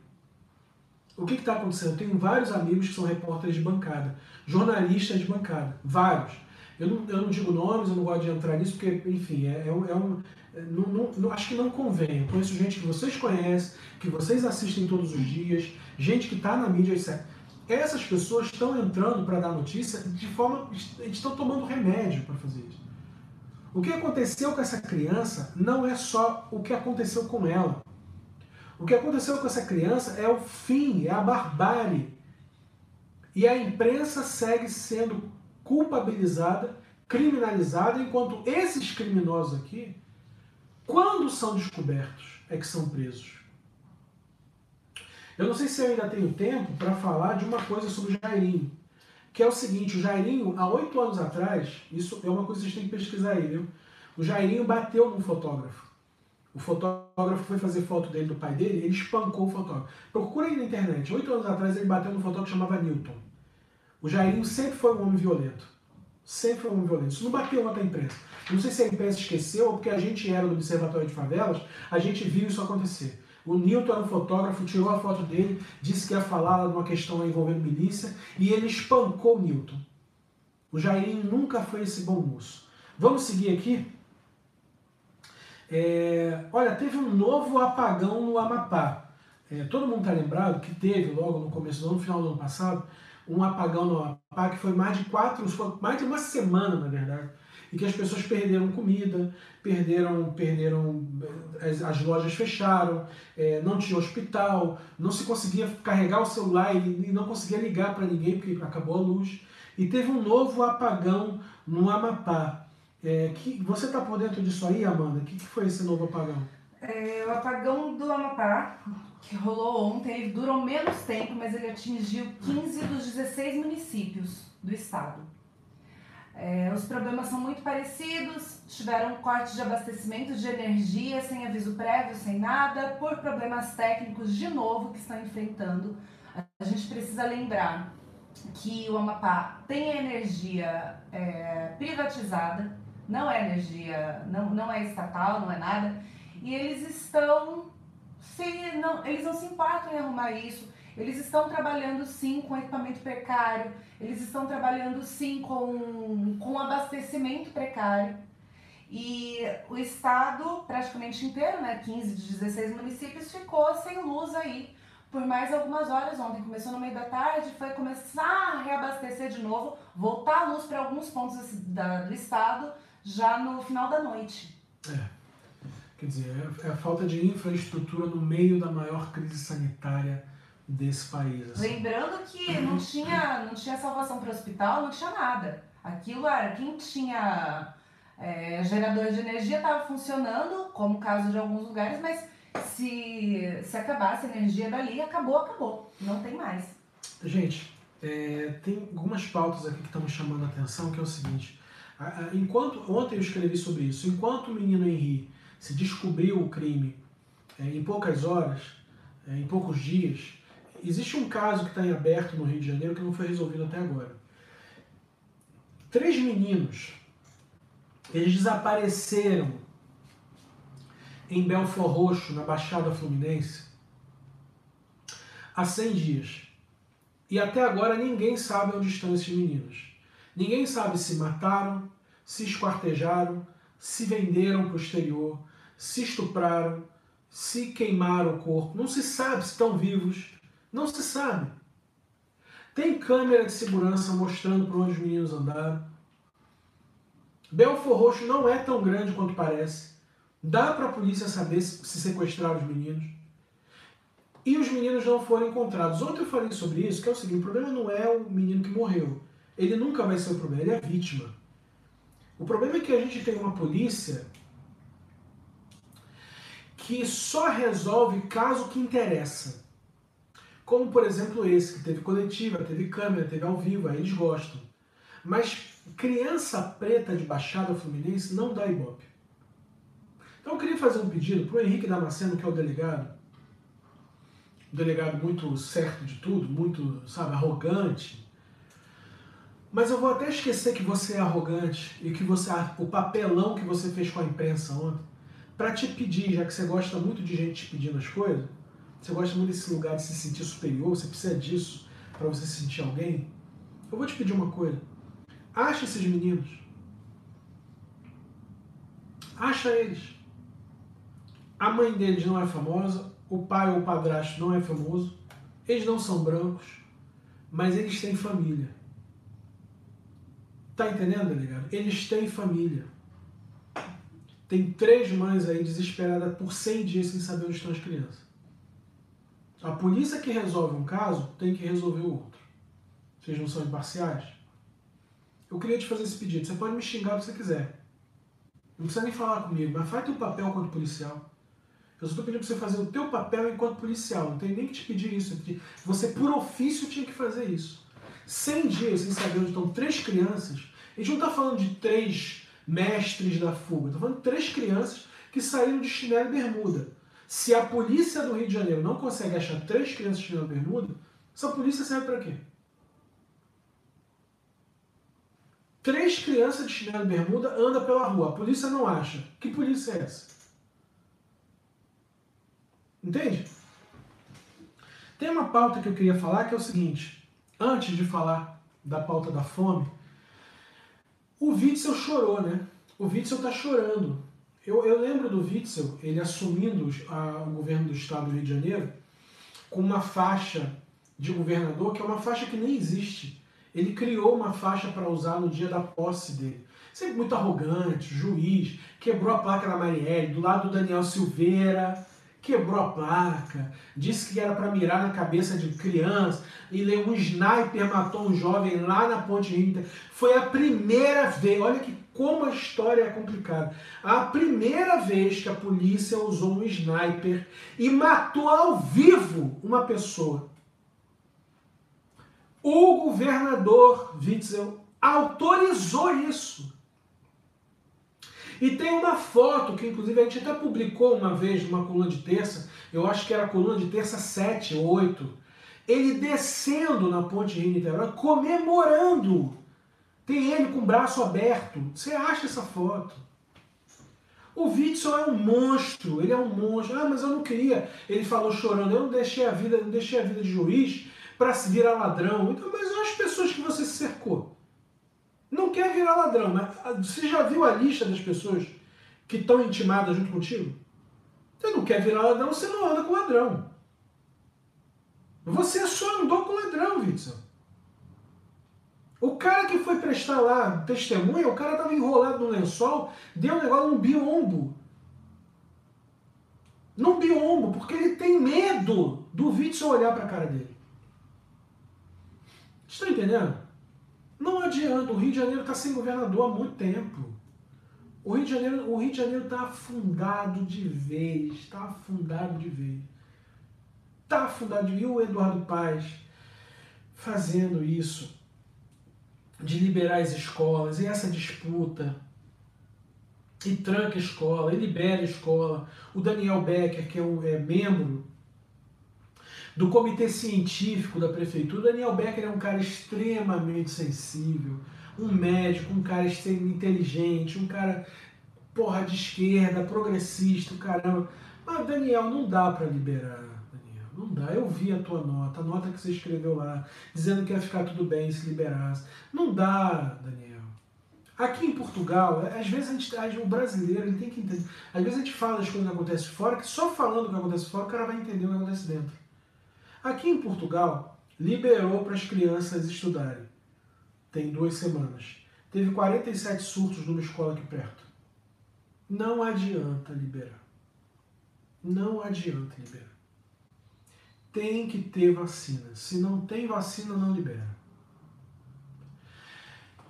O que está acontecendo? Eu tenho vários amigos que são repórteres de bancada, jornalistas de bancada, vários. Eu não, eu não digo nomes, eu não gosto de entrar nisso, porque, enfim, é, é um. É um é, não, não, acho que não convém. Eu conheço gente que vocês conhecem, que vocês assistem todos os dias, gente que está na mídia, etc essas pessoas estão entrando para dar notícia de forma. Estão tomando remédio para fazer isso. O que aconteceu com essa criança não é só o que aconteceu com ela. O que aconteceu com essa criança é o fim, é a barbárie. E a imprensa segue sendo culpabilizada, criminalizada, enquanto esses criminosos aqui, quando são descobertos, é que são presos. Eu não sei se eu ainda tenho tempo para falar de uma coisa sobre o Jairinho. Que é o seguinte, o Jairinho, há oito anos atrás, isso é uma coisa que vocês têm que pesquisar aí, viu? O Jairinho bateu num fotógrafo. O fotógrafo foi fazer foto dele do pai dele, ele espancou o fotógrafo. Procura aí na internet. Oito anos atrás ele bateu num fotógrafo que chamava Newton. O Jairinho sempre foi um homem violento. Sempre foi um homem violento. Isso não bateu na imprensa. Não sei se a imprensa esqueceu ou porque a gente era do Observatório de Favelas, a gente viu isso acontecer. O Newton era um fotógrafo, tirou a foto dele, disse que ia falar de uma questão envolvendo milícia e ele espancou o Newton. O Jairinho nunca foi esse bom moço. Vamos seguir aqui? É, olha, teve um novo apagão no Amapá. É, todo mundo está lembrado que teve logo no começo do ano, no final do ano passado, um apagão no Amapá que foi mais de quatro, mais de uma semana, na verdade e que as pessoas perderam comida, perderam, perderam as, as lojas fecharam, é, não tinha hospital, não se conseguia carregar o celular e, e não conseguia ligar para ninguém porque acabou a luz. E teve um novo apagão no Amapá. É, que, você está por dentro disso aí, Amanda? O que, que foi esse novo apagão? É, o apagão do Amapá, que rolou ontem, ele durou menos tempo, mas ele atingiu 15 dos 16 municípios do estado. É, os problemas são muito parecidos, tiveram corte de abastecimento de energia sem aviso prévio, sem nada, por problemas técnicos de novo que estão enfrentando. A gente precisa lembrar que o Amapá tem energia é, privatizada, não é energia, não, não é estatal, não é nada, e eles estão se não, eles não se importam em arrumar isso. Eles estão trabalhando sim com equipamento precário, eles estão trabalhando sim com, com abastecimento precário. E o estado praticamente inteiro, né, 15 de 16 municípios, ficou sem luz aí por mais algumas horas. Ontem começou no meio da tarde, foi começar a reabastecer de novo, voltar a luz para alguns pontos da, do estado já no final da noite. É. Quer dizer, é, a falta de infraestrutura no meio da maior crise sanitária desse país. Assim. Lembrando que não tinha, não tinha salvação para o hospital, não tinha nada. Aquilo era quem tinha é, gerador de energia estava funcionando, como o caso de alguns lugares, mas se, se acabasse a energia dali, acabou, acabou. Não tem mais. Gente, é, tem algumas pautas aqui que estão me chamando a atenção, que é o seguinte. Enquanto, ontem eu escrevi sobre isso. Enquanto o menino Henri se descobriu o crime é, em poucas horas, é, em poucos dias, existe um caso que está em aberto no Rio de Janeiro que não foi resolvido até agora. Três meninos, eles desapareceram em Belfor Roxo, na Baixada Fluminense, há 100 dias. E até agora ninguém sabe onde estão esses meninos. Ninguém sabe se mataram, se esquartejaram, se venderam para o exterior, se estupraram, se queimaram o corpo. Não se sabe se estão vivos. Não se sabe. Tem câmera de segurança mostrando para onde os meninos andaram. Belfor Roxo não é tão grande quanto parece. Dá para a polícia saber se sequestraram os meninos. E os meninos não foram encontrados. Ontem eu falei sobre isso, que é o seguinte, o problema não é o menino que morreu. Ele nunca vai ser o problema, ele é a vítima. O problema é que a gente tem uma polícia que só resolve caso que interessa. Como, por exemplo, esse, que teve coletiva, teve câmera, teve ao vivo, aí eles gostam. Mas criança preta de Baixada Fluminense não dá ibope. Então eu queria fazer um pedido para o Henrique Damasceno, que é o delegado, um delegado muito certo de tudo, muito, sabe, arrogante, mas eu vou até esquecer que você é arrogante e que você o papelão que você fez com a imprensa ontem, para te pedir, já que você gosta muito de gente te pedindo as coisas, você gosta muito desse lugar de se sentir superior, você precisa disso para você se sentir alguém. Eu vou te pedir uma coisa. Acha esses meninos. Acha eles. A mãe deles não é famosa, o pai ou o padrasto não é famoso, eles não são brancos, mas eles têm família. Tá entendendo, delegado? Eles têm família. Tem três mães aí desesperadas por 100 dias sem saber onde estão as crianças. A polícia que resolve um caso tem que resolver o outro. Vocês não são imparciais? Eu queria te fazer esse pedido. Você pode me xingar se você quiser. Não precisa nem falar comigo, mas faz teu papel enquanto policial. Eu só estou pedindo para você fazer o teu papel enquanto policial. Não tem nem que te pedir isso. Você, por ofício, tinha que fazer isso. 100 dias sem saber onde estão três crianças. A gente não está falando de três mestres da fuga, está falando de três crianças que saíram de chinelo e bermuda. Se a polícia do Rio de Janeiro não consegue achar três crianças de chinelo e bermuda, essa polícia serve para quê? Três crianças de chinelo e bermuda andam pela rua, a polícia não acha. Que polícia é essa? Entende? Tem uma pauta que eu queria falar que é o seguinte antes de falar da pauta da fome, o Witzel chorou, né? O Witzel está chorando. Eu, eu, lembro do Witzel, ele assumindo a, o governo do estado do Rio de Janeiro, com uma faixa de governador, que é uma faixa que nem existe. Ele criou uma faixa para usar no dia da posse dele. Sempre muito arrogante, juiz, quebrou a placa da Marielle, do lado do Daniel Silveira, quebrou a placa, disse que era para mirar na cabeça de criança, e um sniper matou um jovem lá na Ponte Rio. Foi a primeira vez, olha que como a história é complicada. A primeira vez que a polícia usou um sniper e matou ao vivo uma pessoa. O governador Witzel autorizou isso. E tem uma foto que, inclusive, a gente até publicou uma vez numa coluna de terça, eu acho que era coluna de terça 7 ou 8, ele descendo na ponte Rio-Niterói, comemorando. Tem ele com o braço aberto. Você acha essa foto? O Witzel é um monstro, ele é um monstro. Ah, mas eu não queria. Ele falou chorando, eu não deixei a vida, não deixei a vida de juiz para se virar ladrão. Então, mas olha as pessoas que você se cercou. Não quer virar ladrão, mas ah, você já viu a lista das pessoas que estão intimadas junto contigo? Você não quer virar ladrão, você não anda com ladrão. Você só andou com ladrão, Witzel. O cara que foi prestar lá testemunha, o cara estava enrolado no lençol, deu um negócio num biombo. Num biombo, porque ele tem medo do Witzel olhar para a cara dele. Estão entendendo? Não adianta, o Rio de Janeiro está sem governador há muito tempo. O Rio de Janeiro o Rio de Janeiro está afundado de vez, está afundado de vez. Está afundado de vez. E o Eduardo Paz fazendo isso, de liberar as escolas, e essa disputa, e tranca a escola, e libera a escola. O Daniel Becker, que é, um, é membro do comitê científico da prefeitura. Daniel Becker é um cara extremamente sensível, um médico, um cara inteligente, um cara porra de esquerda, progressista, caramba. Mas Daniel, não dá para liberar. Daniel, não dá. Eu vi a tua nota, a nota que você escreveu lá, dizendo que ia ficar tudo bem se liberasse. Não dá, Daniel. Aqui em Portugal, às vezes a gente, o brasileiro ele tem que entender. Às vezes a gente fala as coisas que acontecem fora, que só falando o que acontece fora, o cara vai entender o que acontece dentro. Aqui em Portugal, liberou para as crianças estudarem. Tem duas semanas. Teve 47 surtos numa escola aqui perto. Não adianta liberar. Não adianta liberar. Tem que ter vacina. Se não tem vacina, não libera.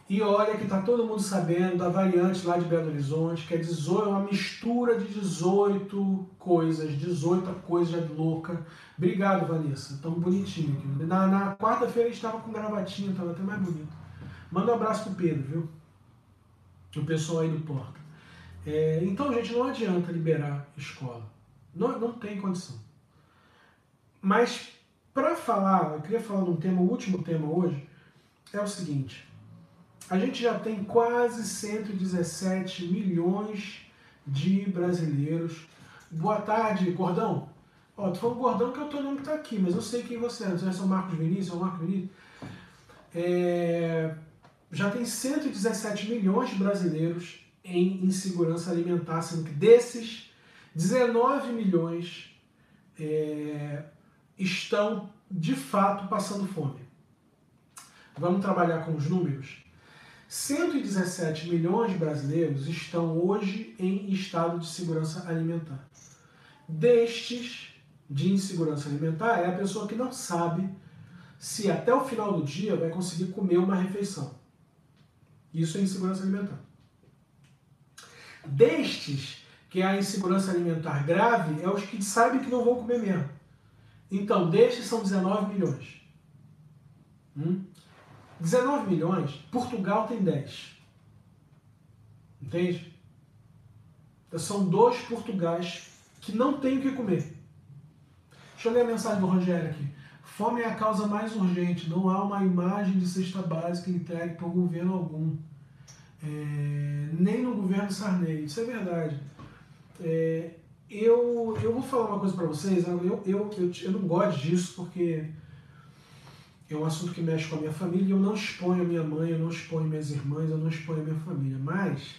E olha que está todo mundo sabendo da variante lá de Belo Horizonte, que é 18, uma mistura de 18 coisas, 18 coisas louca. Obrigado, Vanessa. Tão bonitinho aqui. Na, na quarta-feira a gente estava com gravatinha, estava até mais bonito. Manda um abraço pro Pedro, viu? O pessoal aí do Porta. É, então, gente, não adianta liberar escola. Não, não tem condição. Mas, para falar, eu queria falar de um tema, o último tema hoje, é o seguinte. A gente já tem quase 117 milhões de brasileiros. Boa tarde, Gordão. Ó, tu falou Gordão que é o teu nome que tá aqui, mas eu sei quem você é. Você é o Marcos Vinícius, é o Marcos Vinícius. É... Já tem 117 milhões de brasileiros em insegurança alimentar, sendo que desses, 19 milhões é... estão de fato passando fome. Vamos trabalhar com os números? 117 milhões de brasileiros estão hoje em estado de segurança alimentar. Destes, de insegurança alimentar, é a pessoa que não sabe se até o final do dia vai conseguir comer uma refeição. Isso é insegurança alimentar. Destes, que é a insegurança alimentar grave, é os que sabem que não vão comer mesmo. Então, destes são 19 milhões. Hum? 19 milhões, Portugal tem 10. Entende? Então, são dois Portugais que não têm o que comer. Deixa eu ler a mensagem do Rogério aqui. Fome é a causa mais urgente. Não há uma imagem de cesta básica entregue por governo algum. É, nem no governo Sarney. Isso é verdade. É, eu, eu vou falar uma coisa para vocês. Eu, eu, eu, eu não gosto disso porque é um assunto que mexe com a minha família eu não exponho a minha mãe, eu não exponho minhas irmãs, eu não exponho a minha família. Mas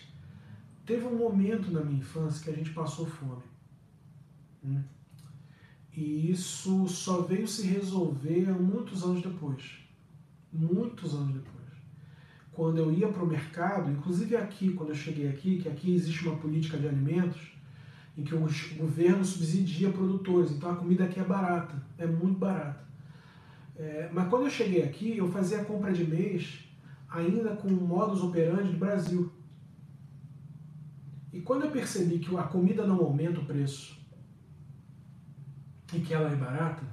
teve um momento na minha infância que a gente passou fome. Hum? E isso só veio se resolver muitos anos depois. Muitos anos depois. Quando eu ia para o mercado, inclusive aqui, quando eu cheguei aqui, que aqui existe uma política de alimentos em que o governo subsidia produtores, então a comida aqui é barata, é muito barata. É, mas quando eu cheguei aqui, eu fazia a compra de mês ainda com o modus operandi do Brasil. E quando eu percebi que a comida não aumenta o preço e que ela é barata,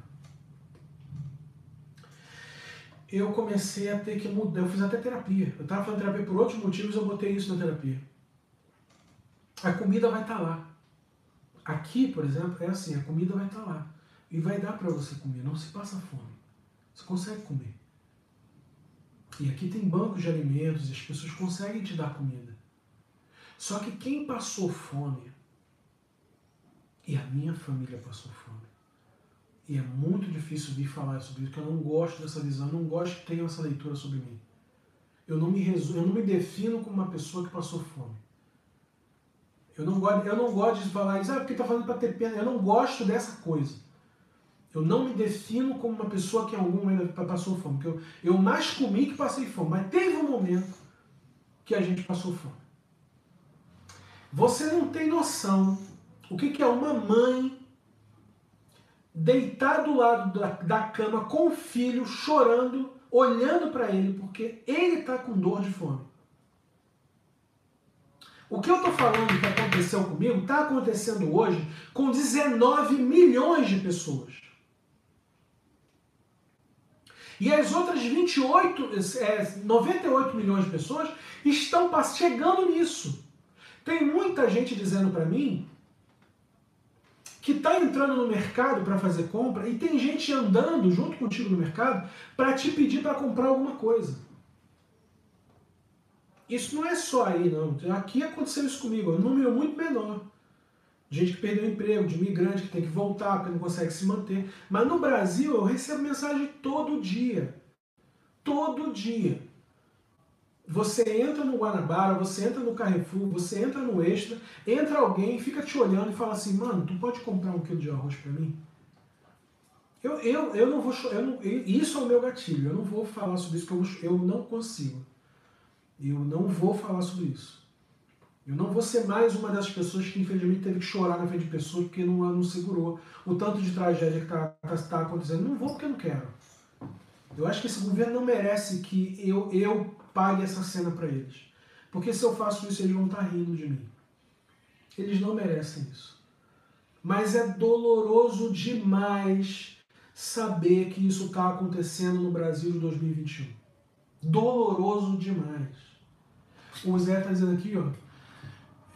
eu comecei a ter que mudar. Eu fiz até terapia. Eu estava fazendo terapia por outros motivos, eu botei isso na terapia. A comida vai estar tá lá. Aqui, por exemplo, é assim: a comida vai estar tá lá. E vai dar para você comer, não se passa fome. Você consegue comer. E aqui tem bancos de alimentos e as pessoas conseguem te dar comida. Só que quem passou fome, e a minha família passou fome, e é muito difícil vir falar sobre isso, porque eu não gosto dessa visão, eu não gosto que tenham essa leitura sobre mim. Eu não me, resu... eu não me defino como uma pessoa que passou fome. Eu não gosto, eu não gosto de falar isso, ah, porque está falando para ter pena. Eu não gosto dessa coisa. Eu não me defino como uma pessoa que em algum momento passou fome. Porque eu, eu mais comi que passei fome. Mas teve um momento que a gente passou fome. Você não tem noção o que, que é uma mãe deitar do lado da, da cama com o filho chorando, olhando para ele, porque ele está com dor de fome. O que eu estou falando que aconteceu comigo está acontecendo hoje com 19 milhões de pessoas. E as outras 28, é, 98 milhões de pessoas estão chegando nisso. Tem muita gente dizendo para mim que está entrando no mercado para fazer compra e tem gente andando junto contigo no mercado para te pedir para comprar alguma coisa. Isso não é só aí, não. Aqui aconteceu isso comigo, um número muito menor. Gente que perdeu emprego, de imigrante que tem que voltar porque não consegue se manter. Mas no Brasil eu recebo mensagem todo dia. Todo dia. Você entra no Guanabara, você entra no Carrefour, você entra no Extra, entra alguém, fica te olhando e fala assim, mano, tu pode comprar um quilo de arroz para mim? Eu, eu, eu não vou. Eu não, isso é o meu gatilho. Eu não vou falar sobre isso, porque eu, eu não consigo. Eu não vou falar sobre isso. Eu não vou ser mais uma dessas pessoas que infelizmente teve que chorar na frente de pessoas porque não, não segurou o tanto de tragédia que está tá, tá acontecendo. Não vou porque não quero. Eu acho que esse governo não merece que eu, eu pague essa cena para eles. Porque se eu faço isso, eles vão estar tá rindo de mim. Eles não merecem isso. Mas é doloroso demais saber que isso está acontecendo no Brasil de 2021. Doloroso demais. O Zé está dizendo aqui, ó.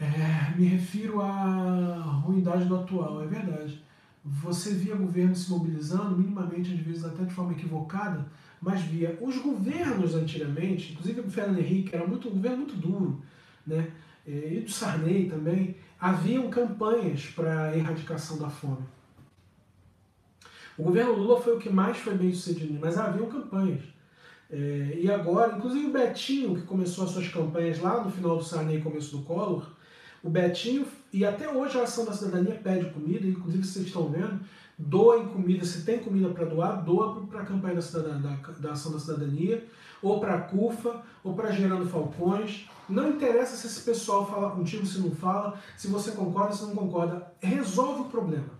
É, me refiro à ruindade do atual, é verdade. Você via governo se mobilizando, minimamente, às vezes até de forma equivocada, mas via os governos antigamente, inclusive o Fernando Henrique, era muito, um governo muito duro, né? É, e do Sarney também, haviam campanhas para a erradicação da fome. O governo Lula foi o que mais foi bem sucedido, mas haviam campanhas. É, e agora, inclusive o Betinho, que começou as suas campanhas lá no final do Sarney e começo do Collor, o Betinho, e até hoje a Ação da Cidadania pede comida, inclusive vocês estão vendo, doem comida, se tem comida para doar, doa para a campanha da, cidadania, da, da, Ação da Cidadania, ou para a CUFA, ou para Gerando Falcões. Não interessa se esse pessoal fala contigo, se não fala, se você concorda, se não concorda. Resolve o problema.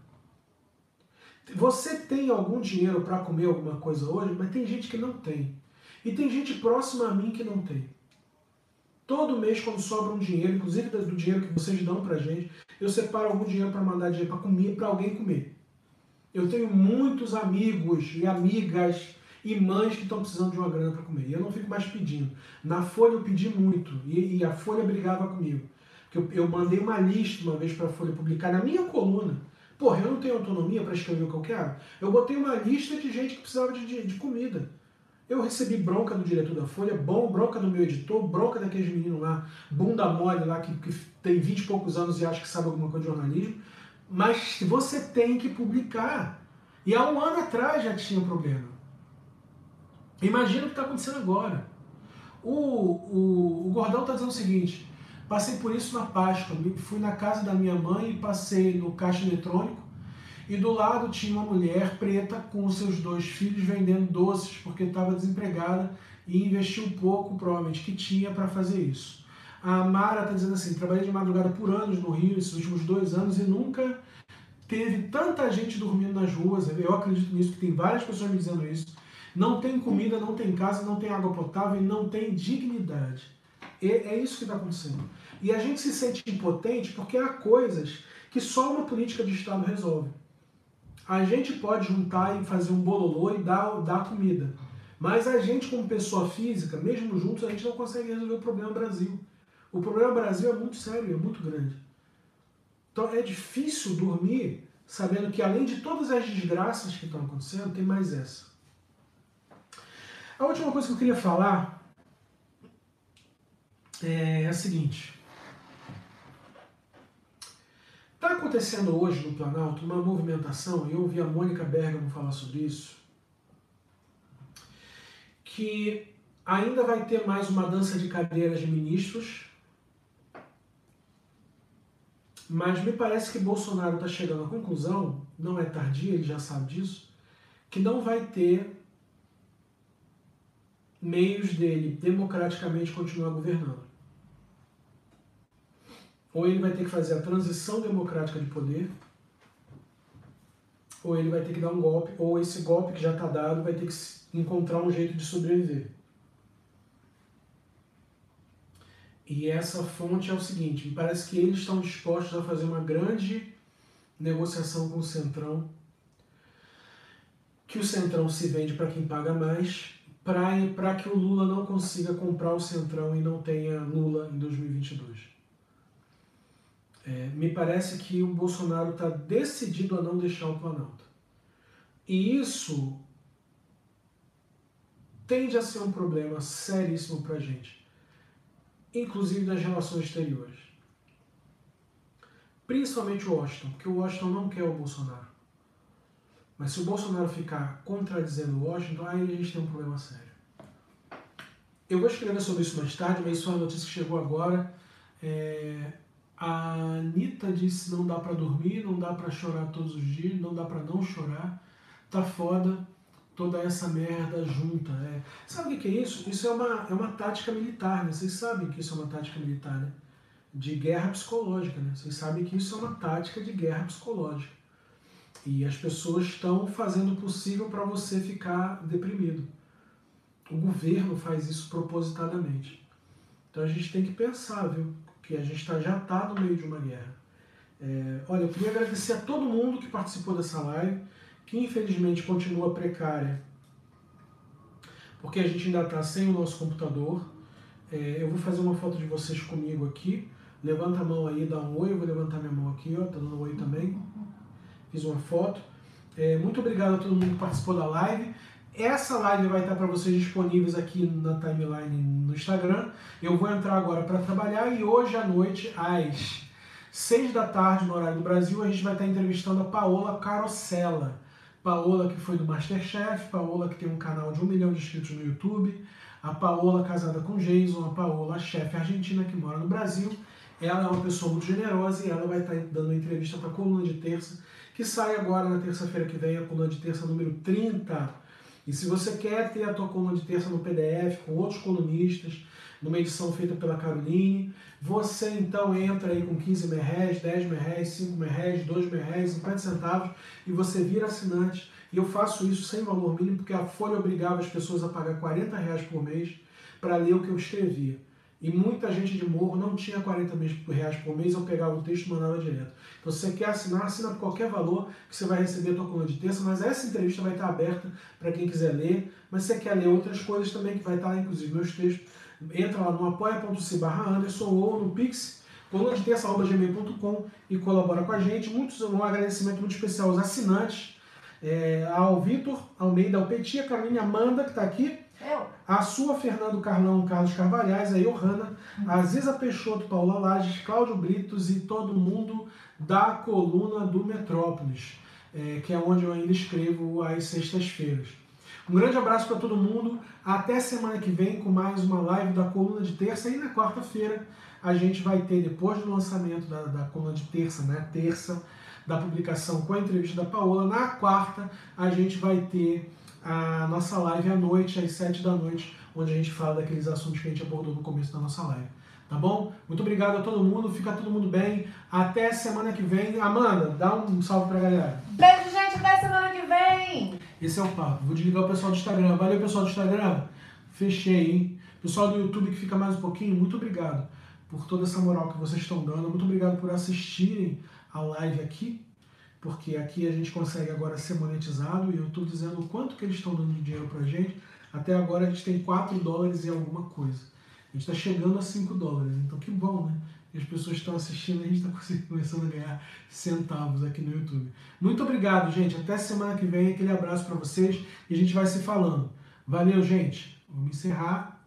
Você tem algum dinheiro para comer alguma coisa hoje, mas tem gente que não tem. E tem gente próxima a mim que não tem. Todo mês, quando sobra um dinheiro, inclusive do dinheiro que vocês dão pra gente, eu separo algum dinheiro para mandar dinheiro para comer, para alguém comer. Eu tenho muitos amigos e amigas e mães que estão precisando de uma grana para comer. E eu não fico mais pedindo. Na Folha eu pedi muito e, e a Folha brigava comigo. Eu, eu mandei uma lista uma vez para a Folha publicar na minha coluna. Porra, eu não tenho autonomia para escrever o que eu quero. Eu botei uma lista de gente que precisava de, de, de comida. Eu recebi bronca do diretor da Folha, bom, bronca do meu editor, bronca daqueles meninos lá, bunda mole lá, que, que tem 20 e poucos anos e acha que sabe alguma coisa de jornalismo. Mas você tem que publicar. E há um ano atrás já tinha um problema. Imagina o que está acontecendo agora. O, o, o Gordão está dizendo o seguinte: passei por isso na Páscoa. Fui na casa da minha mãe e passei no caixa eletrônico e do lado tinha uma mulher preta com seus dois filhos vendendo doces porque estava desempregada e investiu pouco, provavelmente, que tinha para fazer isso. A Mara está dizendo assim: trabalhei de madrugada por anos no Rio, esses últimos dois anos, e nunca teve tanta gente dormindo nas ruas. Eu acredito nisso, que tem várias pessoas me dizendo isso. Não tem comida, não tem casa, não tem água potável e não tem dignidade. E é isso que está acontecendo. E a gente se sente impotente porque há coisas que só uma política de Estado resolve. A gente pode juntar e fazer um bololô e dar, dar comida. Mas a gente, como pessoa física, mesmo juntos, a gente não consegue resolver o problema Brasil. O problema Brasil é muito sério, é muito grande. Então é difícil dormir sabendo que além de todas as desgraças que estão acontecendo, tem mais essa. A última coisa que eu queria falar é a seguinte. Está acontecendo hoje no Planalto uma movimentação, e eu ouvi a Mônica Bergamo falar sobre isso, que ainda vai ter mais uma dança de cadeiras de ministros, mas me parece que Bolsonaro está chegando à conclusão, não é tardia, ele já sabe disso, que não vai ter meios dele democraticamente continuar governando ou ele vai ter que fazer a transição democrática de poder, ou ele vai ter que dar um golpe, ou esse golpe que já está dado vai ter que encontrar um jeito de sobreviver. E essa fonte é o seguinte: me parece que eles estão dispostos a fazer uma grande negociação com o Centrão, que o Centrão se vende para quem paga mais, para que o Lula não consiga comprar o Centrão e não tenha Lula em 2022. É, me parece que o Bolsonaro está decidido a não deixar o Planalto. E isso tende a ser um problema seríssimo para a gente, inclusive nas relações exteriores. Principalmente o Washington, porque o Washington não quer o Bolsonaro. Mas se o Bolsonaro ficar contradizendo o Washington, aí a gente tem um problema sério. Eu vou escrever sobre isso mais tarde, mas isso é uma notícia que chegou agora. É, a Anitta disse não dá para dormir, não dá para chorar todos os dias, não dá para não chorar. Tá foda toda essa merda junta. É. Sabe o que é isso? Isso é uma, é uma tática militar, né? Vocês sabem que isso é uma tática militar, né? De guerra psicológica, né? Vocês sabem que isso é uma tática de guerra psicológica. E as pessoas estão fazendo o possível para você ficar deprimido. O governo faz isso propositadamente. Então a gente tem que pensar, viu? Que a gente tá, já está no meio de uma guerra. É, olha, eu queria agradecer a todo mundo que participou dessa live, que infelizmente continua precária, porque a gente ainda está sem o nosso computador. É, eu vou fazer uma foto de vocês comigo aqui. Levanta a mão aí, dá um oi. Eu vou levantar minha mão aqui, ó. Tá dando um oi também. Fiz uma foto. É, muito obrigado a todo mundo que participou da live. Essa live vai estar para vocês disponíveis aqui na timeline no Instagram. Eu vou entrar agora para trabalhar e hoje à noite, às 6 da tarde, no horário do Brasil, a gente vai estar entrevistando a Paola Carosella. Paola que foi do Masterchef, Paola que tem um canal de um milhão de inscritos no YouTube, a Paola casada com Jason, a Paola chefe argentina que mora no Brasil. Ela é uma pessoa muito generosa e ela vai estar dando uma entrevista para a coluna de terça, que sai agora na terça-feira que vem, a coluna de terça número 30 e se você quer ter a tua coluna de terça no PDF com outros colunistas, numa edição feita pela Caroline, você então entra aí com 15 merréis, 10 merréis, 5 merréis, 2 merréis, 50 centavos e você vira assinante. E eu faço isso sem valor mínimo porque a Folha obrigava as pessoas a pagar 40 reais por mês para ler o que eu escrevia. E muita gente de morro não tinha 40 reais por mês, eu pegava o texto e mandava direto. Então, se você quer assinar, assina por qualquer valor que você vai receber a tua coluna de terça, mas essa entrevista vai estar aberta para quem quiser ler. Mas se você quer ler outras coisas também, que vai estar, inclusive, meus textos, entra lá no apoia.se barra Anderson ou no Pix, coluna de terça.gmail.com e colabora com a gente. Muitos, um agradecimento muito especial aos assinantes, é, ao Vitor Almeida, ao Petit, a Carolina Amanda, que está aqui, eu. A sua, Fernando Carlão, Carlos Carvalhais, a Johanna, a Ziza Peixoto, Paula Lages, Cláudio Britos e todo mundo da coluna do Metrópolis, é, que é onde eu ainda escrevo às sextas-feiras. Um grande abraço para todo mundo. Até semana que vem com mais uma live da coluna de terça. E na quarta-feira a gente vai ter, depois do lançamento da, da coluna de terça, né? Terça, da publicação com a entrevista da Paola. Na quarta a gente vai ter a nossa live à noite, às 7 da noite, onde a gente fala daqueles assuntos que a gente abordou no começo da nossa live. Tá bom? Muito obrigado a todo mundo, fica todo mundo bem. Até semana que vem. Amanda, dá um salve pra galera. Beijo, gente, até semana que vem. Esse é o papo. Vou desligar o pessoal do Instagram. Valeu, pessoal do Instagram. Fechei, hein? Pessoal do YouTube que fica mais um pouquinho, muito obrigado por toda essa moral que vocês estão dando. Muito obrigado por assistirem a live aqui porque aqui a gente consegue agora ser monetizado e eu estou dizendo o quanto que eles estão dando de dinheiro para a gente. Até agora a gente tem 4 dólares e alguma coisa. A gente está chegando a 5 dólares, então que bom, né? as pessoas estão assistindo e a gente [LAUGHS] está começando a ganhar centavos aqui no YouTube. Muito obrigado, gente. Até semana que vem. Aquele abraço para vocês e a gente vai se falando. Valeu, gente. Vamos encerrar.